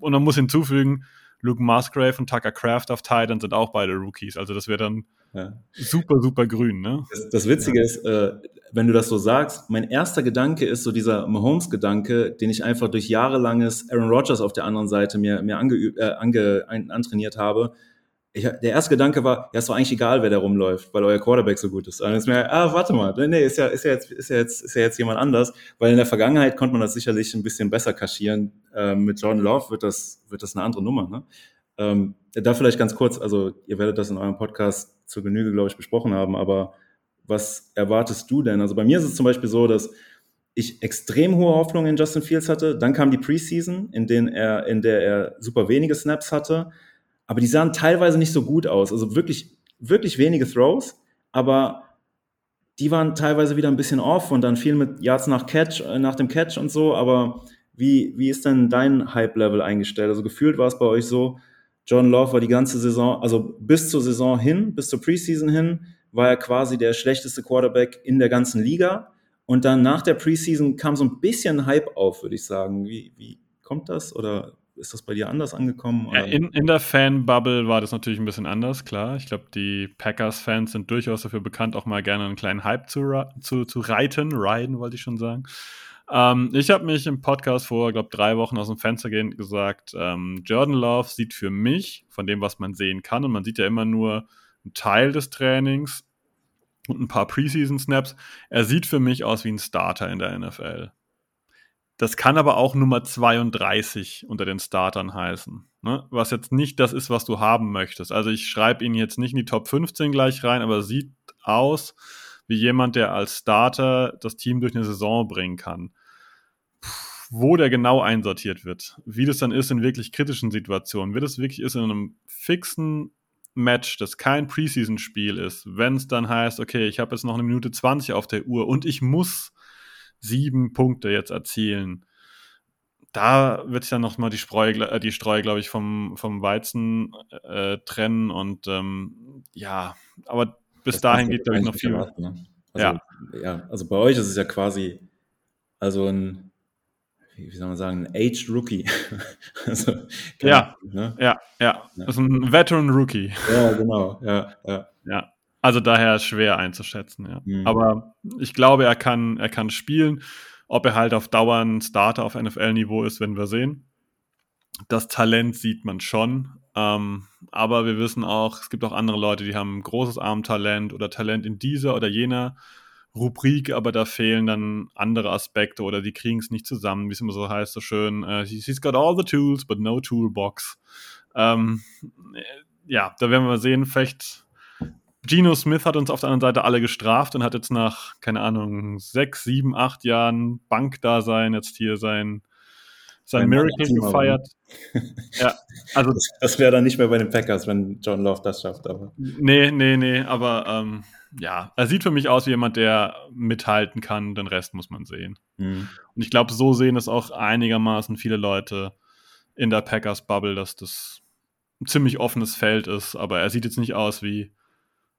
Und man muss hinzufügen, Luke Musgrave und Tucker Craft auf Titan sind auch beide Rookies. Also das wäre dann ja. super, super grün. Ne? Das, das Witzige ja. ist, äh, wenn du das so sagst, mein erster Gedanke ist so dieser Mahomes-Gedanke, den ich einfach durch jahrelanges Aaron Rodgers auf der anderen Seite mir, mir angeübt, äh, ange, ein, antrainiert habe. Ich, der erste Gedanke war, ja, ist doch eigentlich egal, wer da rumläuft, weil euer Quarterback so gut ist. Dann ist mir, ah, warte mal, nee, ist ja, ist ja jetzt, ist ja jetzt, ist ja jetzt jemand anders, weil in der Vergangenheit konnte man das sicherlich ein bisschen besser kaschieren. Ähm, mit Jordan Love wird das, wird das eine andere Nummer, ne? Ähm, da vielleicht ganz kurz, also ihr werdet das in eurem Podcast zur Genüge, glaube ich, besprochen haben, aber was erwartest du denn? Also bei mir ist es zum Beispiel so, dass ich extrem hohe Hoffnung in Justin Fields hatte. Dann kam die Preseason, in, denen er, in der er super wenige Snaps hatte. Aber die sahen teilweise nicht so gut aus. Also wirklich, wirklich wenige Throws. Aber die waren teilweise wieder ein bisschen off und dann viel mit Yards nach Catch, äh, nach dem Catch und so. Aber wie, wie ist denn dein Hype-Level eingestellt? Also gefühlt war es bei euch so, John Love war die ganze Saison, also bis zur Saison hin, bis zur Preseason hin, war er quasi der schlechteste Quarterback in der ganzen Liga. Und dann nach der Preseason kam so ein bisschen Hype auf, würde ich sagen. Wie, wie kommt das? Oder ist das bei dir anders angekommen? Ja, in, in der Fan-Bubble war das natürlich ein bisschen anders, klar. Ich glaube, die Packers-Fans sind durchaus dafür bekannt, auch mal gerne einen kleinen Hype zu, zu, zu reiten. Riden wollte ich schon sagen. Ähm, ich habe mich im Podcast vor, glaube drei Wochen aus dem Fenster gehend gesagt, ähm, Jordan Love sieht für mich, von dem, was man sehen kann, und man sieht ja immer nur ein Teil des Trainings und ein paar Preseason-Snaps. Er sieht für mich aus wie ein Starter in der NFL. Das kann aber auch Nummer 32 unter den Startern heißen. Ne? Was jetzt nicht das ist, was du haben möchtest. Also ich schreibe ihn jetzt nicht in die Top 15 gleich rein, aber sieht aus wie jemand, der als Starter das Team durch eine Saison bringen kann. wo der genau einsortiert wird, wie das dann ist in wirklich kritischen Situationen, wie das wirklich ist in einem fixen Match, das kein Preseason-Spiel ist, wenn es dann heißt, okay, ich habe jetzt noch eine Minute 20 auf der Uhr und ich muss sieben Punkte jetzt erzielen, da wird sich dann nochmal die, Spreu, äh, die Streu, glaube ich, vom, vom Weizen äh, trennen und ähm, ja, aber bis das dahin geht, glaube ich, noch viel. Erwarten, ne? also, ja. ja, also bei euch ist es ja quasi also ein wie soll man sagen, ein Aged Rookie. also, ja, ne? ja, ja, ja. Das ist ein Veteran Rookie. Ja, genau, ja, ja. Ja, also daher schwer einzuschätzen, ja. Mhm. Aber ich glaube, er kann, er kann spielen. Ob er halt auf Dauer ein Starter auf NFL-Niveau ist, werden wir sehen. Das Talent sieht man schon. Ähm, aber wir wissen auch, es gibt auch andere Leute, die haben großes Armtalent oder Talent in dieser oder jener Rubrik, aber da fehlen dann andere Aspekte oder die kriegen es nicht zusammen, wie es immer so heißt, so schön. Uh, she's got all the tools, but no toolbox. Ähm, ja, da werden wir sehen, vielleicht Geno Smith hat uns auf der anderen Seite alle gestraft und hat jetzt nach, keine Ahnung, sechs, sieben, acht Jahren Bankdasein jetzt hier sein, sein Miracle gefeiert. ja, also das, das wäre dann nicht mehr bei den Packers, wenn John Love das schafft. Aber. Nee, nee, nee, aber ähm, ja, er sieht für mich aus wie jemand, der mithalten kann. Den Rest muss man sehen. Mhm. Und ich glaube, so sehen es auch einigermaßen viele Leute in der Packers-Bubble, dass das ein ziemlich offenes Feld ist. Aber er sieht jetzt nicht aus wie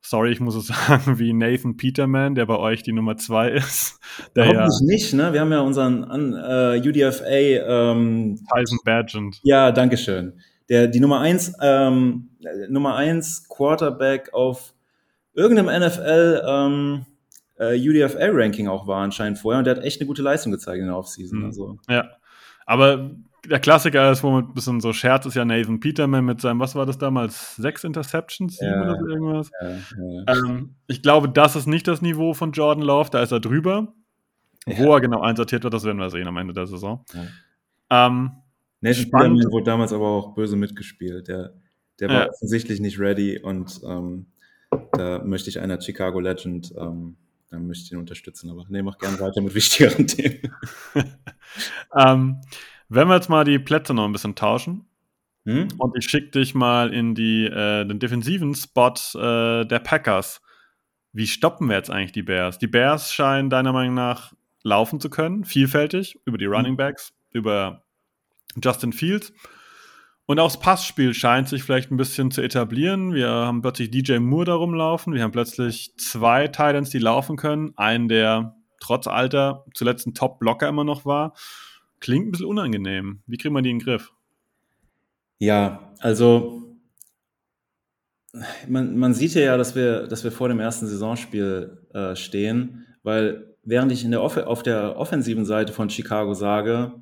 sorry, ich muss es sagen, wie Nathan Peterman, der bei euch die Nummer zwei ist. Der Hoffentlich ja, nicht, ne? Wir haben ja unseren uh, UDFA ähm, Tyson Badgent. Ja, danke schön. Der die Nummer eins, ähm, Nummer eins Quarterback auf irgendeinem NFL ähm, äh, UDFA-Ranking auch war anscheinend vorher und der hat echt eine gute Leistung gezeigt in der Offseason. Mhm. Also. Ja, aber der Klassiker ist, wo man ein bisschen so scherzt, ist ja Nathan Peterman mit seinem, was war das damals, sechs Interceptions, sieben ja, oder so irgendwas. Ja, ja. Ähm, ich glaube, das ist nicht das Niveau von Jordan Love, da ist er drüber. Wo er genau einsortiert wird, das werden wir sehen am Ende der Saison. Ähm, Nathan Peterman wurde damals aber auch böse mitgespielt. Der, der war offensichtlich nicht ready und ähm, da möchte ich einer Chicago Legend, ähm, da möchte ich ihn unterstützen. Aber nee, mach gerne weiter mit wichtigeren Themen. ähm, wenn wir jetzt mal die Plätze noch ein bisschen tauschen hm? und ich schicke dich mal in die, äh, den defensiven Spot äh, der Packers. Wie stoppen wir jetzt eigentlich die Bears? Die Bears scheinen deiner Meinung nach laufen zu können, vielfältig, über die Running Backs, über Justin Fields. Und auch das Passspiel scheint sich vielleicht ein bisschen zu etablieren. Wir haben plötzlich DJ Moore da rumlaufen. Wir haben plötzlich zwei Titans, die laufen können. Einen, der trotz Alter zuletzt ein Top-Blocker immer noch war. Klingt ein bisschen unangenehm. Wie kriegen wir die in den Griff? Ja, also man, man sieht ja, dass wir, dass wir vor dem ersten Saisonspiel äh, stehen, weil während ich in der auf der offensiven Seite von Chicago sage,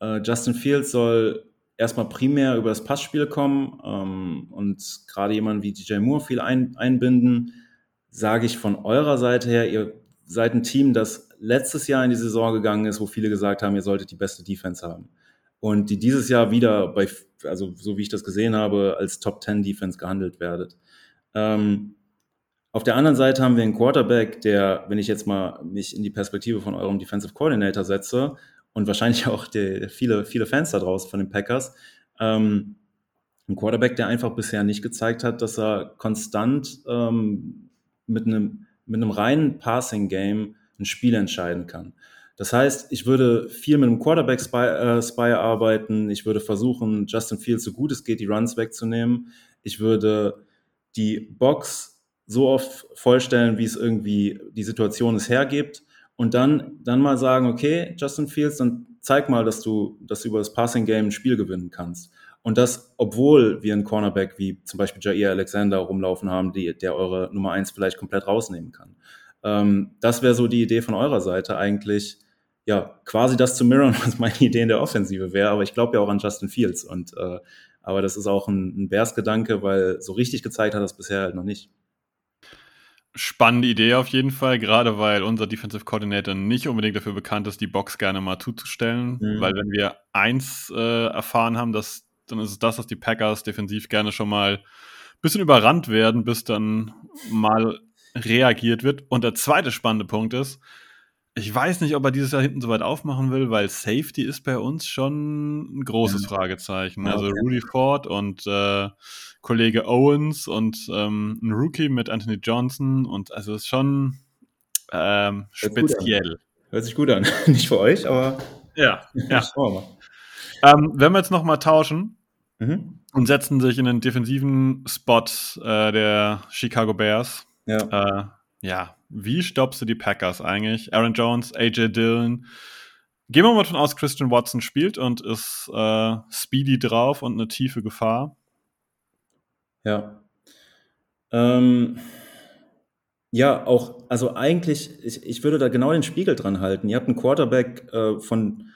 äh, Justin Fields soll erstmal primär über das Passspiel kommen ähm, und gerade jemand wie DJ Moore viel ein, einbinden, sage ich von eurer Seite her, ihr seid ein Team, das letztes Jahr in die Saison gegangen ist, wo viele gesagt haben, ihr solltet die beste Defense haben. Und die dieses Jahr wieder bei, also so wie ich das gesehen habe, als Top 10 Defense gehandelt werdet. Ähm, auf der anderen Seite haben wir einen Quarterback, der, wenn ich jetzt mal mich in die Perspektive von eurem Defensive Coordinator setze und wahrscheinlich auch die, viele, viele Fans da draußen von den Packers, ähm, ein Quarterback, der einfach bisher nicht gezeigt hat, dass er konstant ähm, mit einem mit einem reinen Passing-Game ein Spiel entscheiden kann. Das heißt, ich würde viel mit einem Quarterback-Spy äh, arbeiten. Ich würde versuchen, Justin Fields so gut es geht, die Runs wegzunehmen. Ich würde die Box so oft vollstellen, wie es irgendwie die Situation es hergibt. Und dann, dann mal sagen, okay, Justin Fields, dann zeig mal, dass du, dass du über das Passing Game ein Spiel gewinnen kannst. Und das, obwohl wir einen Cornerback wie zum Beispiel Jair Alexander rumlaufen haben, die, der eure Nummer eins vielleicht komplett rausnehmen kann. Ähm, das wäre so die Idee von eurer Seite eigentlich, ja, quasi das zu mirror, was meine Idee in der Offensive wäre. Aber ich glaube ja auch an Justin Fields. Und äh, aber das ist auch ein, ein Bears-Gedanke, weil so richtig gezeigt hat das bisher halt noch nicht. Spannende Idee auf jeden Fall, gerade weil unser Defensive Coordinator nicht unbedingt dafür bekannt ist, die Box gerne mal zuzustellen. Mhm. Weil wenn wir eins äh, erfahren haben, dass dann ist es das, dass die Packers defensiv gerne schon mal ein bisschen überrannt werden, bis dann mal reagiert wird. Und der zweite spannende Punkt ist, ich weiß nicht, ob er dieses Jahr hinten so weit aufmachen will, weil Safety ist bei uns schon ein großes ja. Fragezeichen. Also okay. Rudy Ford und äh, Kollege Owens und ähm, ein Rookie mit Anthony Johnson und also ist schon ähm, speziell. Hört sich gut an. Nicht für euch, aber ja, ja. Ähm, wenn wir jetzt nochmal tauschen mhm. und setzen sich in den defensiven Spot äh, der Chicago Bears. Ja. Äh, ja, wie stoppst du die Packers eigentlich? Aaron Jones, AJ Dillon. Gehen wir mal davon aus, Christian Watson spielt und ist äh, speedy drauf und eine tiefe Gefahr. Ja. Ähm, ja, auch, also eigentlich, ich, ich würde da genau den Spiegel dran halten. Ihr habt einen Quarterback äh, von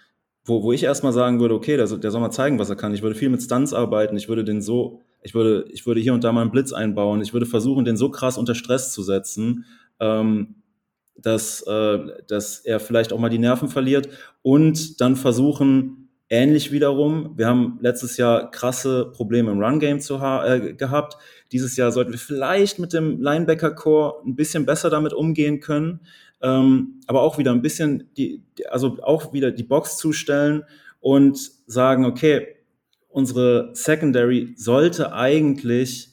wo, wo ich erstmal sagen würde, okay, der, der soll mal zeigen, was er kann. Ich würde viel mit Stunts arbeiten, ich würde den so, ich würde, ich würde hier und da mal einen Blitz einbauen, ich würde versuchen, den so krass unter Stress zu setzen, ähm, dass, äh, dass er vielleicht auch mal die Nerven verliert und dann versuchen, Ähnlich wiederum, wir haben letztes Jahr krasse Probleme im Run-Game äh, gehabt. Dieses Jahr sollten wir vielleicht mit dem Linebacker-Core ein bisschen besser damit umgehen können, ähm, aber auch wieder ein bisschen die, also auch wieder die Box zustellen und sagen, okay, unsere Secondary sollte eigentlich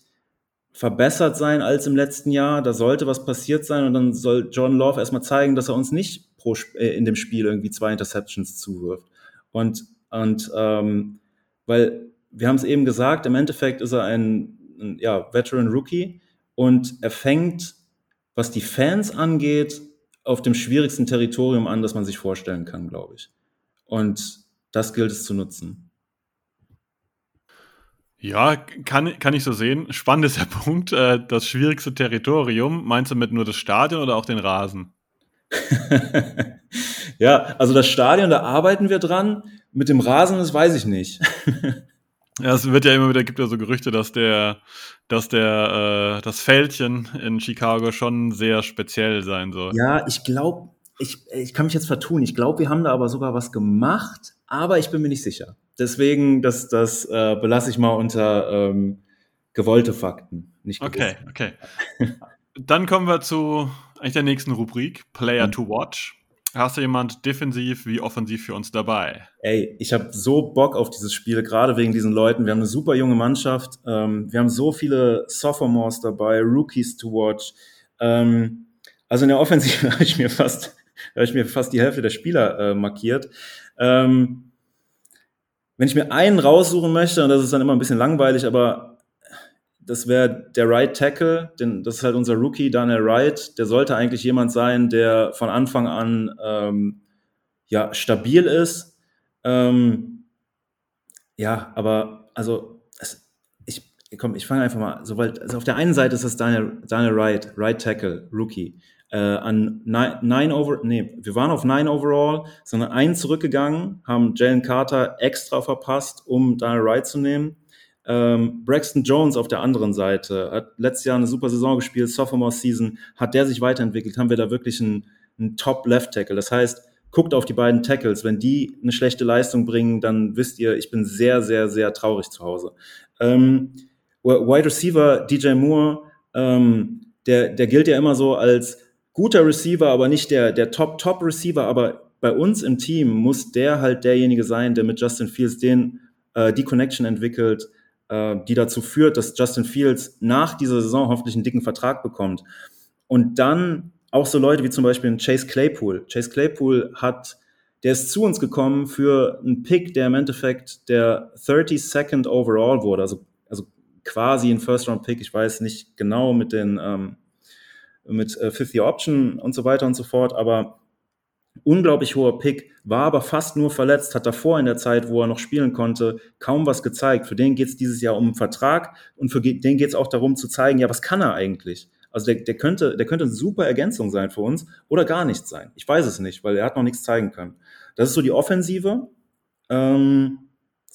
verbessert sein als im letzten Jahr. Da sollte was passiert sein und dann soll John Love erstmal zeigen, dass er uns nicht pro, äh, in dem Spiel irgendwie zwei Interceptions zuwirft. Und und ähm, weil wir haben es eben gesagt, im Endeffekt ist er ein, ein ja, Veteran Rookie und er fängt, was die Fans angeht, auf dem schwierigsten Territorium an, das man sich vorstellen kann, glaube ich. Und das gilt es zu nutzen. Ja, kann, kann ich so sehen. Spannend ist der Punkt. Äh, das schwierigste Territorium, meinst du mit nur das Stadion oder auch den Rasen? ja, also das Stadion, da arbeiten wir dran. Mit dem Rasen, das weiß ich nicht. ja, es wird ja immer wieder, gibt ja so Gerüchte, dass der, dass der, äh, das Fältchen in Chicago schon sehr speziell sein soll. Ja, ich glaube, ich, ich kann mich jetzt vertun. Ich glaube, wir haben da aber sogar was gemacht, aber ich bin mir nicht sicher. Deswegen, das, das äh, belasse ich mal unter ähm, gewollte Fakten. Nicht okay, okay. Dann kommen wir zu eigentlich der nächsten Rubrik, Player mhm. to Watch. Hast du jemand defensiv wie offensiv für uns dabei? Ey, ich habe so Bock auf dieses Spiel, gerade wegen diesen Leuten. Wir haben eine super junge Mannschaft. Ähm, wir haben so viele Sophomores dabei, Rookies to watch. Ähm, also in der Offensive habe ich mir fast, habe ich mir fast die Hälfte der Spieler äh, markiert. Ähm, wenn ich mir einen raussuchen möchte, und das ist dann immer ein bisschen langweilig, aber das wäre der Right Tackle, denn das ist halt unser Rookie, Daniel Wright. Der sollte eigentlich jemand sein, der von Anfang an ähm, ja, stabil ist. Ähm, ja, aber also es, ich komm, ich fange einfach mal, sobald, also auf der einen Seite ist das Daniel, Daniel Wright, Right Tackle, Rookie. Äh, an nine, nine over, nee, wir waren auf nine overall, sondern einen zurückgegangen, haben Jalen Carter extra verpasst, um Daniel Wright zu nehmen ähm, Braxton Jones auf der anderen Seite hat letztes Jahr eine super Saison gespielt, Sophomore Season, hat der sich weiterentwickelt, haben wir da wirklich einen, einen Top Left Tackle. Das heißt, guckt auf die beiden Tackles. Wenn die eine schlechte Leistung bringen, dann wisst ihr, ich bin sehr, sehr, sehr traurig zu Hause. Ähm, Wide Receiver DJ Moore, ähm, der, der gilt ja immer so als guter Receiver, aber nicht der, der Top-Top-Receiver. Aber bei uns im Team muss der halt derjenige sein, der mit Justin Fields den, äh, die Connection entwickelt, äh, die dazu führt, dass Justin Fields nach dieser Saison hoffentlich einen dicken Vertrag bekommt. Und dann auch so Leute wie zum Beispiel Chase Claypool. Chase Claypool hat, der ist zu uns gekommen für einen Pick, der im Endeffekt der 32nd overall wurde, also, also quasi ein First-Round-Pick. Ich weiß nicht genau mit den ähm, mit äh, 50 Option und so weiter und so fort, aber unglaublich hoher Pick, war aber fast nur verletzt, hat davor in der Zeit, wo er noch spielen konnte, kaum was gezeigt. Für den geht es dieses Jahr um einen Vertrag und für den geht es auch darum zu zeigen, ja, was kann er eigentlich? Also der, der, könnte, der könnte eine super Ergänzung sein für uns oder gar nichts sein. Ich weiß es nicht, weil er hat noch nichts zeigen können. Das ist so die Offensive. Ähm,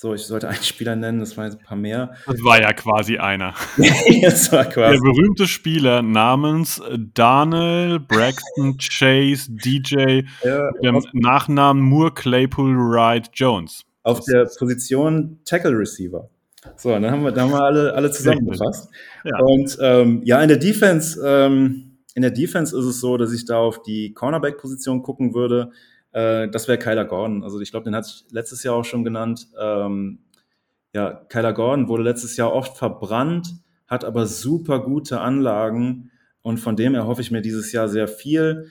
so, ich sollte einen Spieler nennen, das waren jetzt ein paar mehr. Das war ja quasi einer. das war quasi. Der berühmte Spieler namens Daniel Braxton Chase DJ, ja, dem Nachnamen Moore Claypool Wright Jones. Auf der Position Tackle Receiver. So, dann haben wir, da haben wir alle, alle zusammengefasst. Ja. Und ähm, ja, in der Defense, ähm, in der Defense ist es so, dass ich da auf die Cornerback-Position gucken würde. Äh, das wäre Kyler Gordon. Also ich glaube, den hat ich letztes Jahr auch schon genannt. Ähm, ja, Kyler Gordon wurde letztes Jahr oft verbrannt, hat aber super gute Anlagen und von dem erhoffe ich mir dieses Jahr sehr viel.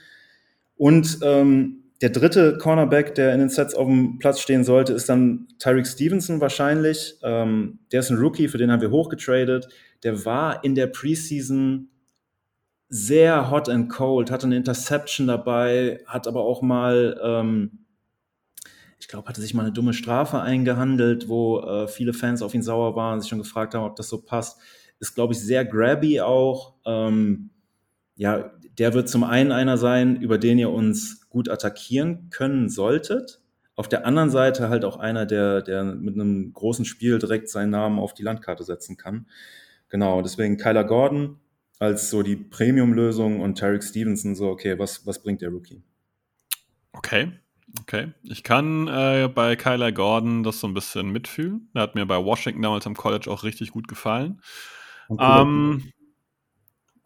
Und ähm, der dritte Cornerback, der in den Sets auf dem Platz stehen sollte, ist dann Tyreek Stevenson wahrscheinlich. Ähm, der ist ein Rookie, für den haben wir hochgetradet. Der war in der Preseason sehr hot and cold, hatte eine Interception dabei, hat aber auch mal, ähm, ich glaube, hatte sich mal eine dumme Strafe eingehandelt, wo äh, viele Fans auf ihn sauer waren, sich schon gefragt haben, ob das so passt. Ist, glaube ich, sehr grabby auch. Ähm, ja, der wird zum einen einer sein, über den ihr uns gut attackieren können solltet. Auf der anderen Seite halt auch einer, der, der mit einem großen Spiel direkt seinen Namen auf die Landkarte setzen kann. Genau, deswegen Kyler Gordon, als so die Premium-Lösung und Tarek Stevenson so, okay, was, was bringt der Rookie? Okay. Okay, ich kann äh, bei Kyler Gordon das so ein bisschen mitfühlen. Der hat mir bei Washington damals am College auch richtig gut gefallen. Ähm,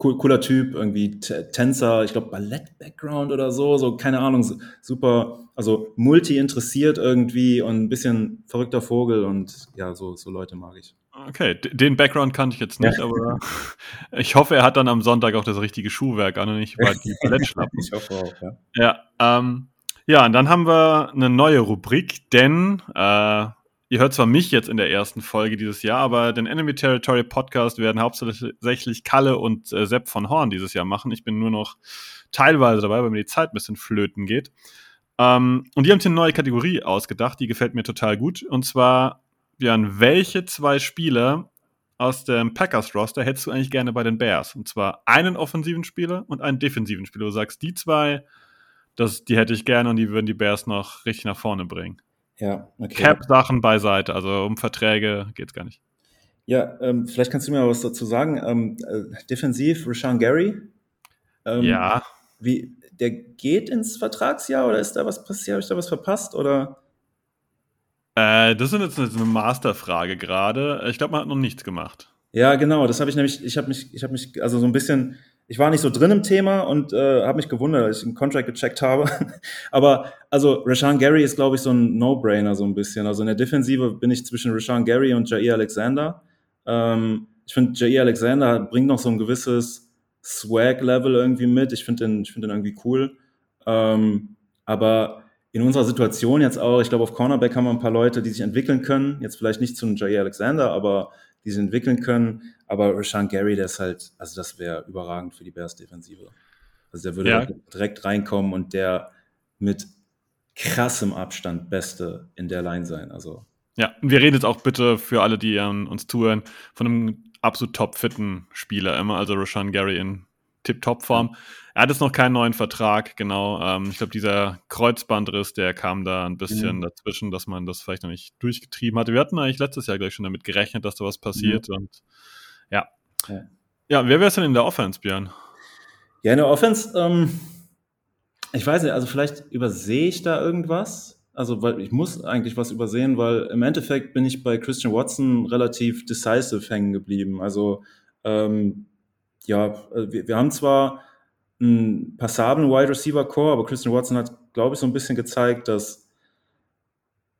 cool, cooler Typ, irgendwie Tänzer, ich glaube Ballett-Background oder so, so keine Ahnung, super, also multi-interessiert irgendwie und ein bisschen verrückter Vogel und ja, so, so Leute mag ich. Okay, den Background kannte ich jetzt nicht, ja. aber ich hoffe, er hat dann am Sonntag auch das richtige Schuhwerk an und nicht über die Ballettschlappen. ich hoffe auch, ja. Ja, ähm, ja, und dann haben wir eine neue Rubrik, denn äh, Ihr hört zwar mich jetzt in der ersten Folge dieses Jahr, aber den Enemy Territory Podcast werden hauptsächlich Kalle und äh, Sepp von Horn dieses Jahr machen. Ich bin nur noch teilweise dabei, weil mir die Zeit ein bisschen flöten geht. Ähm, und die haben sich eine neue Kategorie ausgedacht, die gefällt mir total gut. Und zwar, Björn, welche zwei Spieler aus dem Packers-Roster hättest du eigentlich gerne bei den Bears? Und zwar einen offensiven Spieler und einen defensiven Spieler. Du sagst, die zwei, das, die hätte ich gerne und die würden die Bears noch richtig nach vorne bringen. Ja, okay. Cap-Sachen beiseite, also um Verträge geht es gar nicht. Ja, ähm, vielleicht kannst du mir was dazu sagen. Ähm, äh, defensiv, Rashawn Gary. Ähm, ja. Wie, der geht ins Vertragsjahr oder ist da was passiert? Habe ich da was verpasst? Oder? Äh, das ist jetzt eine Masterfrage gerade. Ich glaube, man hat noch nichts gemacht. Ja, genau. Das habe ich nämlich, ich habe mich, ich habe mich, also so ein bisschen ich war nicht so drin im Thema und äh, habe mich gewundert, als ich den Contract gecheckt habe. Aber also Rashawn Gary ist, glaube ich, so ein No-Brainer so ein bisschen. Also in der Defensive bin ich zwischen Rashawn Gary und Jair Alexander. Ähm, ich finde, Jair Alexander bringt noch so ein gewisses Swag-Level irgendwie mit. Ich finde den, ich finde den irgendwie cool. Ähm, aber in unserer Situation jetzt auch, ich glaube, auf Cornerback haben wir ein paar Leute, die sich entwickeln können. Jetzt vielleicht nicht zu einem Jair Alexander, aber die sich entwickeln können. Aber Rashawn Gary, der ist halt, also das wäre überragend für die Bears Defensive. Also der würde ja. direkt reinkommen und der mit krassem Abstand Beste in der Line sein. Also. Ja, und wir reden jetzt auch bitte für alle, die um, uns zuhören, von einem absolut top-fitten Spieler immer, also Rashawn Gary in Tip-Top-Form. Er hat jetzt noch keinen neuen Vertrag, genau. Ähm, ich glaube, dieser Kreuzbandriss, der kam da ein bisschen mhm. dazwischen, dass man das vielleicht noch nicht durchgetrieben hatte. Wir hatten eigentlich letztes Jahr gleich schon damit gerechnet, dass da was passiert. Mhm. Und ja. ja. Ja, wer wäre es denn in der Offense, Björn? Ja, in der Offense, ähm, ich weiß nicht, also vielleicht übersehe ich da irgendwas. Also, weil ich muss eigentlich was übersehen, weil im Endeffekt bin ich bei Christian Watson relativ decisive hängen geblieben. Also, ähm, ja, wir, wir haben zwar einen passablen Wide Receiver Core, aber Christian Watson hat, glaube ich, so ein bisschen gezeigt, dass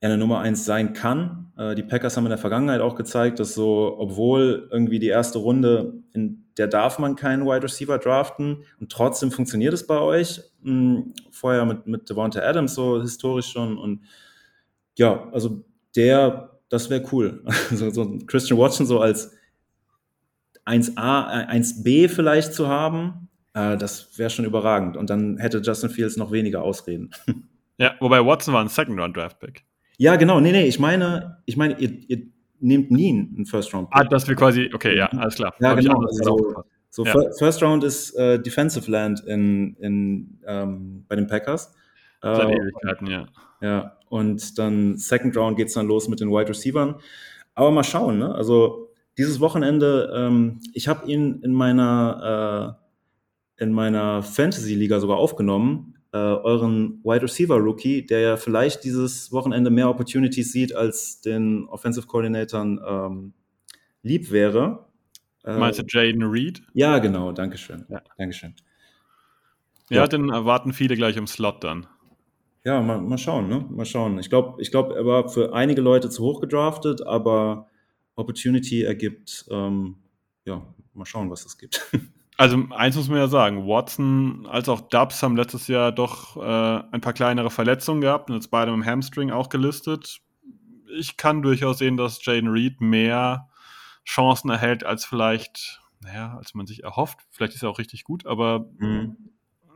er eine Nummer eins sein kann. Äh, die Packers haben in der Vergangenheit auch gezeigt, dass so, obwohl irgendwie die erste Runde, in der darf man keinen Wide Receiver draften und trotzdem funktioniert es bei euch. Hm, vorher mit, mit Devonta Adams so historisch schon und ja, also der, das wäre cool. Also so Christian Watson so als 1A, 1B äh, vielleicht zu haben, äh, das wäre schon überragend. Und dann hätte Justin Fields noch weniger Ausreden. Ja, wobei Watson war ein Second-Round-Draft-Pick. Ja, genau. Nee, nee, ich meine, ich meine, ihr, ihr nehmt nie einen First-Round-Pick. Ah, dass wir quasi, okay, ja, alles klar. Ja, genau. Also, so ja. First Round ist äh, Defensive Land in, in, ähm, bei den Packers. Seit äh, Ewigkeiten, ja. Ja, und dann Second Round geht es dann los mit den Wide Receivers. Aber mal schauen, ne? Also dieses Wochenende, ähm, ich habe ihn in meiner, äh, in meiner Fantasy-Liga sogar aufgenommen, äh, euren Wide Receiver Rookie, der ja vielleicht dieses Wochenende mehr Opportunities sieht, als den Offensive Coordinatoren ähm, lieb wäre. Äh, Meinst du Jaden Reed? Ja, genau, Dankeschön. Ja. Dankeschön. Ja, ja, den erwarten viele gleich im Slot dann. Ja, mal, mal schauen, ne? Mal schauen. Ich glaube, ich glaub, er war für einige Leute zu hoch gedraftet, aber Opportunity ergibt. Ähm, ja, mal schauen, was es gibt. Also eins muss man ja sagen, Watson als auch Dubs haben letztes Jahr doch äh, ein paar kleinere Verletzungen gehabt und jetzt beide im Hamstring auch gelistet. Ich kann durchaus sehen, dass Jaden Reed mehr Chancen erhält als vielleicht, naja, als man sich erhofft. Vielleicht ist er auch richtig gut, aber mhm.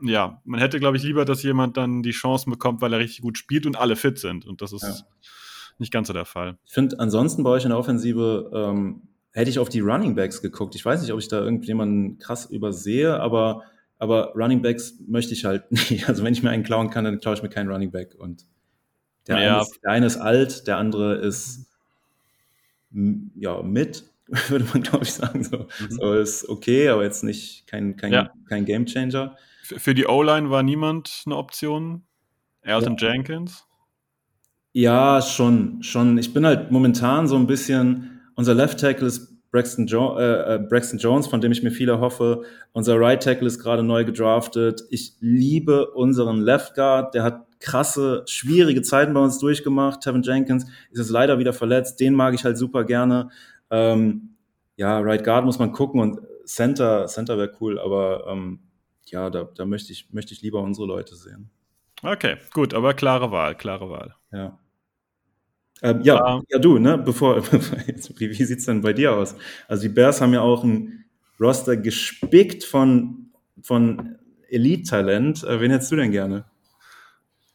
ja, man hätte, glaube ich, lieber, dass jemand dann die Chancen bekommt, weil er richtig gut spielt und alle fit sind. Und das ist ja nicht ganz so der Fall. Ich finde, ansonsten bei euch in der Offensive ähm, hätte ich auf die Running Backs geguckt. Ich weiß nicht, ob ich da irgendjemanden krass übersehe, aber, aber Running Backs möchte ich halt nicht. Also wenn ich mir einen klauen kann, dann klaue ich mir keinen Running Back. Und der, ja. eine ist, der eine ist alt, der andere ist ja mit, würde man glaube ich sagen. So. Mhm. so. ist okay, aber jetzt nicht kein, kein, ja. kein Game Changer. Für die O-Line war niemand eine Option? Elton ja. Jenkins? Ja, schon, schon. Ich bin halt momentan so ein bisschen, unser Left Tackle ist Braxton, jo äh, äh, Braxton Jones, von dem ich mir viele hoffe. Unser Right Tackle ist gerade neu gedraftet. Ich liebe unseren Left Guard. Der hat krasse, schwierige Zeiten bei uns durchgemacht. Tevin Jenkins ist jetzt leider wieder verletzt. Den mag ich halt super gerne. Ähm, ja, Right Guard muss man gucken und Center, Center wäre cool, aber ähm, ja, da, da möchte ich, möchte ich lieber unsere Leute sehen. Okay, gut, aber klare Wahl, klare Wahl. Ja. Ähm, ja, ja, du, ne, bevor, wie, wie sieht's denn bei dir aus? Also die Bears haben ja auch ein Roster gespickt von, von Elite-Talent. Äh, wen hättest du denn gerne?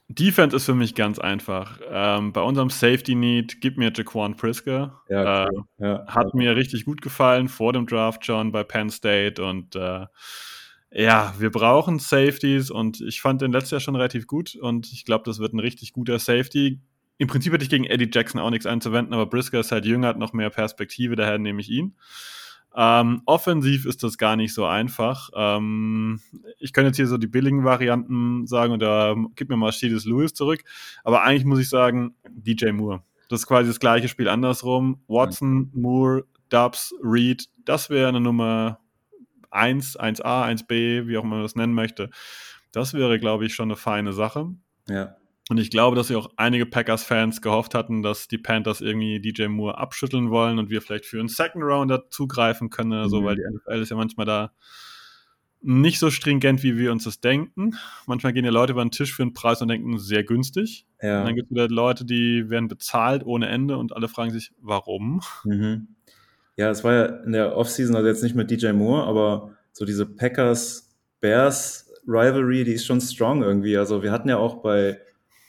Defense ist für mich ganz einfach. Ähm, bei unserem Safety Need gib mir Jaquan Prisker. Ja, äh, ja, hat ja. mir richtig gut gefallen vor dem Draft schon bei Penn State und äh, ja, wir brauchen Safeties und ich fand den letztes Jahr schon relativ gut und ich glaube, das wird ein richtig guter Safety. Im Prinzip hätte ich gegen Eddie Jackson auch nichts einzuwenden, aber Brisker ist halt jünger, hat noch mehr Perspektive, daher nehme ich ihn. Ähm, offensiv ist das gar nicht so einfach. Ähm, ich könnte jetzt hier so die billigen Varianten sagen und da gib mir mal Steedis Lewis zurück, aber eigentlich muss ich sagen, DJ Moore. Das ist quasi das gleiche Spiel andersrum. Watson, Moore, Dubs, Reed, das wäre eine Nummer 1, 1a, 1b, wie auch man das nennen möchte. Das wäre, glaube ich, schon eine feine Sache. Ja. Und ich glaube, dass ja auch einige Packers-Fans gehofft hatten, dass die Panthers irgendwie DJ Moore abschütteln wollen und wir vielleicht für einen Second Rounder zugreifen können oder so, mhm. weil die NFL ist ja manchmal da nicht so stringent, wie wir uns das denken. Manchmal gehen ja Leute über den Tisch für einen Preis und denken, sehr günstig. Ja. Und dann gibt es wieder Leute, die werden bezahlt ohne Ende und alle fragen sich, warum? Mhm. Ja, es war ja in der Offseason, also jetzt nicht mit DJ Moore, aber so diese Packers-Bears-Rivalry, die ist schon strong irgendwie. Also wir hatten ja auch bei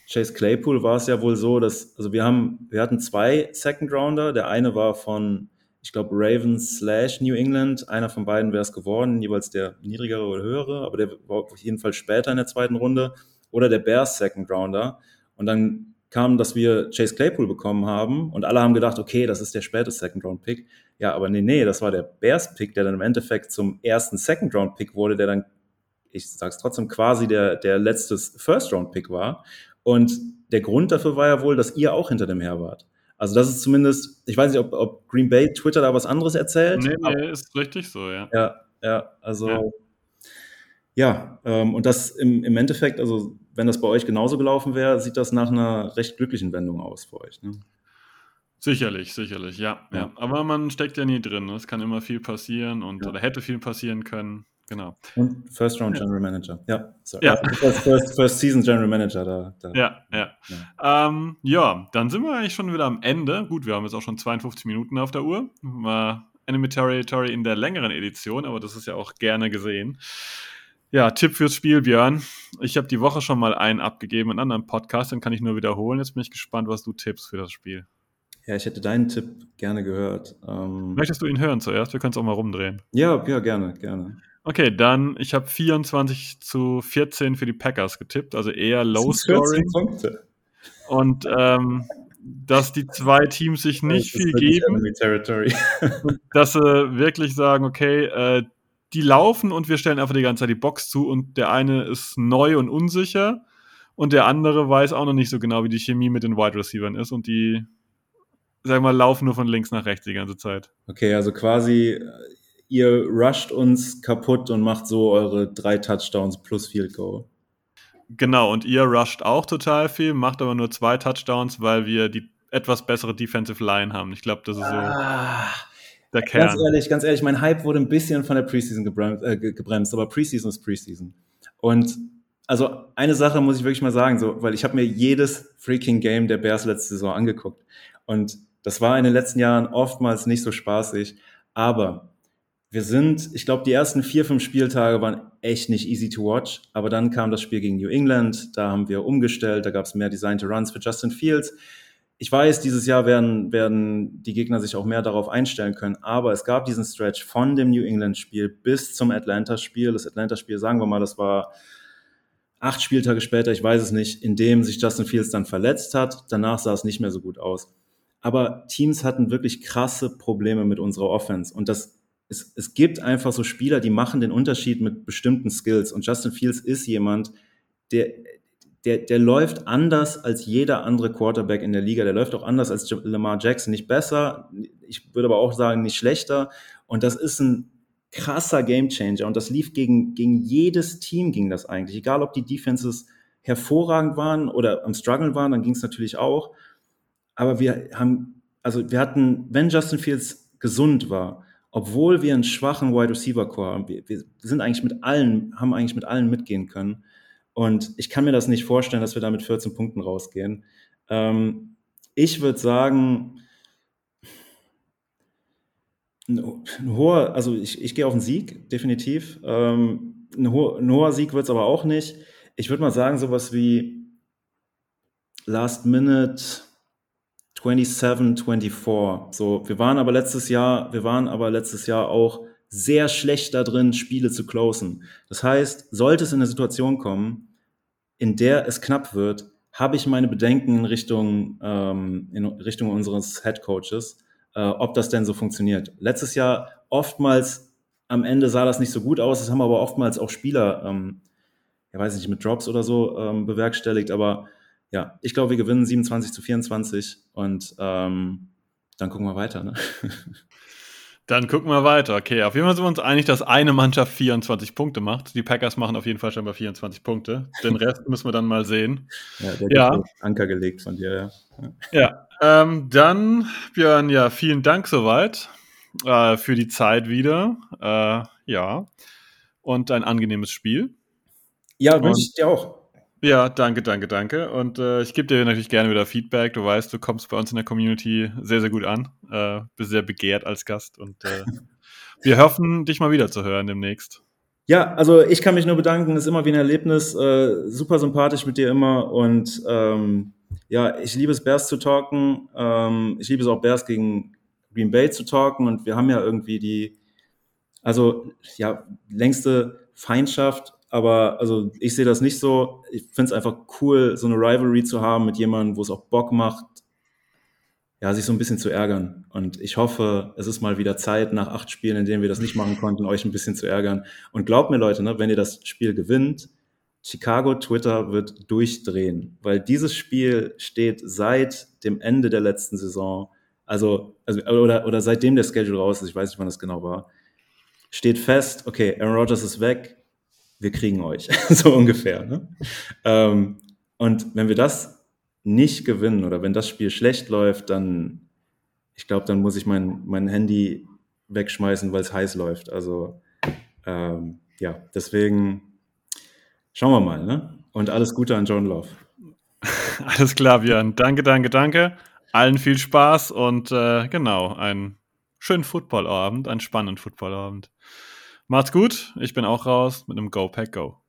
Chase Claypool war es ja wohl so, dass, also wir haben, wir hatten zwei Second Rounder. Der eine war von, ich glaube, Ravens slash New England. Einer von beiden wäre es geworden, jeweils der niedrigere oder höhere, aber der war auf jeden Fall später in der zweiten Runde. Oder der Bears Second Rounder. Und dann kam, dass wir Chase Claypool bekommen haben und alle haben gedacht, okay, das ist der späte Second Round Pick. Ja, aber nee, nee, das war der Bears Pick, der dann im Endeffekt zum ersten Second Round Pick wurde, der dann, ich sag's trotzdem, quasi der, der letzte First Round Pick war. Und der Grund dafür war ja wohl, dass ihr auch hinter dem her wart. Also das ist zumindest, ich weiß nicht, ob, ob Green Bay Twitter da was anderes erzählt. Nee, nee, ist richtig so, ja. Ja, ja, also ja, ja ähm, und das im, im Endeffekt, also wenn das bei euch genauso gelaufen wäre, sieht das nach einer recht glücklichen Wendung aus für euch. Ne? Sicherlich, sicherlich, ja, ja. Aber man steckt ja nie drin. Ne? Es kann immer viel passieren und ja. oder hätte viel passieren können. Genau. Und First Round General Manager. Ja, sorry. Ja. First, first, first, Season General Manager da. da. Ja, ja. Ja. Ähm, ja, dann sind wir eigentlich schon wieder am Ende. Gut, wir haben jetzt auch schon 52 Minuten auf der Uhr. War Enemy Territory in der längeren Edition, aber das ist ja auch gerne gesehen. Ja, Tipp fürs Spiel, Björn. Ich habe die Woche schon mal einen abgegeben in einem anderen Podcast, den kann ich nur wiederholen. Jetzt bin ich gespannt, was du tippst für das Spiel. Ja, ich hätte deinen Tipp gerne gehört. Ähm Möchtest du ihn hören zuerst? Wir können es auch mal rumdrehen. Ja, ja, gerne, gerne. Okay, dann, ich habe 24 zu 14 für die Packers getippt, also eher Low Scoring. Punkte. Und ähm, dass die zwei Teams sich nicht viel geben. dass sie wirklich sagen, okay, äh, die laufen und wir stellen einfach die ganze Zeit die Box zu und der eine ist neu und unsicher und der andere weiß auch noch nicht so genau, wie die Chemie mit den Wide Receivers ist und die, sag mal, laufen nur von links nach rechts die ganze Zeit. Okay, also quasi ihr rusht uns kaputt und macht so eure drei Touchdowns plus Field Goal. Genau, und ihr rusht auch total viel, macht aber nur zwei Touchdowns, weil wir die etwas bessere Defensive Line haben. Ich glaube, das ist so. Ah der Kern. Ganz ehrlich, ganz ehrlich, mein Hype wurde ein bisschen von der Preseason gebremst, äh, gebremst aber Preseason ist Preseason. Und also eine Sache muss ich wirklich mal sagen, so, weil ich habe mir jedes freaking Game der Bears letzte Saison angeguckt. Und das war in den letzten Jahren oftmals nicht so spaßig. Aber wir sind, ich glaube, die ersten vier, fünf Spieltage waren echt nicht easy to watch. Aber dann kam das Spiel gegen New England. Da haben wir umgestellt. Da gab es mehr designte Runs für Justin Fields ich weiß, dieses Jahr werden, werden die Gegner sich auch mehr darauf einstellen können, aber es gab diesen Stretch von dem New England-Spiel bis zum Atlanta-Spiel. Das Atlanta-Spiel, sagen wir mal, das war acht Spieltage später, ich weiß es nicht, in dem sich Justin Fields dann verletzt hat. Danach sah es nicht mehr so gut aus. Aber Teams hatten wirklich krasse Probleme mit unserer Offense. Und das, es, es gibt einfach so Spieler, die machen den Unterschied mit bestimmten Skills. Und Justin Fields ist jemand, der, der, der läuft anders als jeder andere Quarterback in der Liga. Der läuft auch anders als Lamar Jackson. Nicht besser, ich würde aber auch sagen, nicht schlechter. Und das ist ein krasser Gamechanger. Und das lief gegen, gegen jedes Team, ging das eigentlich. Egal, ob die Defenses hervorragend waren oder am Struggle waren, dann ging es natürlich auch. Aber wir haben, also wir hatten, wenn Justin Fields gesund war, obwohl wir einen schwachen Wide Receiver Core haben, wir, wir sind eigentlich mit allen, haben eigentlich mit allen mitgehen können. Und ich kann mir das nicht vorstellen, dass wir da mit 14 Punkten rausgehen. Ähm, ich würde sagen, ein, hoher, also ich, ich gehe auf einen Sieg, definitiv. Ähm, ein, hoher, ein hoher Sieg wird es aber auch nicht. Ich würde mal sagen, sowas wie Last Minute 27, 24. So, wir waren aber letztes Jahr, wir waren aber letztes Jahr auch sehr schlecht da drin, Spiele zu closen. Das heißt, sollte es in eine Situation kommen, in der es knapp wird, habe ich meine Bedenken in Richtung, ähm, in Richtung unseres Head Coaches, äh, ob das denn so funktioniert. Letztes Jahr oftmals am Ende sah das nicht so gut aus, das haben aber oftmals auch Spieler, ähm, ja weiß nicht, mit Drops oder so ähm, bewerkstelligt, aber ja, ich glaube, wir gewinnen 27 zu 24 und ähm, dann gucken wir weiter. Ne? Dann gucken wir weiter. Okay, auf jeden Fall sind wir uns einig, dass eine Mannschaft 24 Punkte macht. Die Packers machen auf jeden Fall schon mal 24 Punkte. Den Rest müssen wir dann mal sehen. Ja, der ja. Anker gelegt von dir, ja. Ja, ähm, dann, Björn, ja, vielen Dank soweit äh, für die Zeit wieder. Äh, ja, und ein angenehmes Spiel. Ja, wünsche ich dir auch. Ja, danke, danke, danke. Und äh, ich gebe dir natürlich gerne wieder Feedback. Du weißt, du kommst bei uns in der Community sehr, sehr gut an. Äh, bist sehr begehrt als Gast und äh, wir hoffen, dich mal wieder zu hören demnächst. Ja, also ich kann mich nur bedanken. Ist immer wie ein Erlebnis. Äh, super sympathisch mit dir immer und ähm, ja, ich liebe es, Bears zu talken. Ähm, ich liebe es auch, Bears gegen Green Bay zu talken und wir haben ja irgendwie die, also ja, längste Feindschaft aber also ich sehe das nicht so. Ich finde es einfach cool, so eine Rivalry zu haben mit jemandem, wo es auch Bock macht, ja, sich so ein bisschen zu ärgern. Und ich hoffe, es ist mal wieder Zeit, nach acht Spielen, in denen wir das nicht machen konnten, euch ein bisschen zu ärgern. Und glaubt mir, Leute, ne, wenn ihr das Spiel gewinnt, Chicago Twitter wird durchdrehen, weil dieses Spiel steht seit dem Ende der letzten Saison, also, also oder, oder seitdem der Schedule raus ist, ich weiß nicht, wann das genau war, steht fest, okay, Aaron Rodgers ist weg, wir kriegen euch, so ungefähr. Ne? Ähm, und wenn wir das nicht gewinnen oder wenn das Spiel schlecht läuft, dann, ich glaube, dann muss ich mein, mein Handy wegschmeißen, weil es heiß läuft. Also ähm, ja, deswegen schauen wir mal. Ne? Und alles Gute an John Love. Alles klar, Björn. Danke, danke, danke. Allen viel Spaß und äh, genau, einen schönen Footballabend, einen spannenden Footballabend. Macht's gut, ich bin auch raus mit einem Go Pack Go.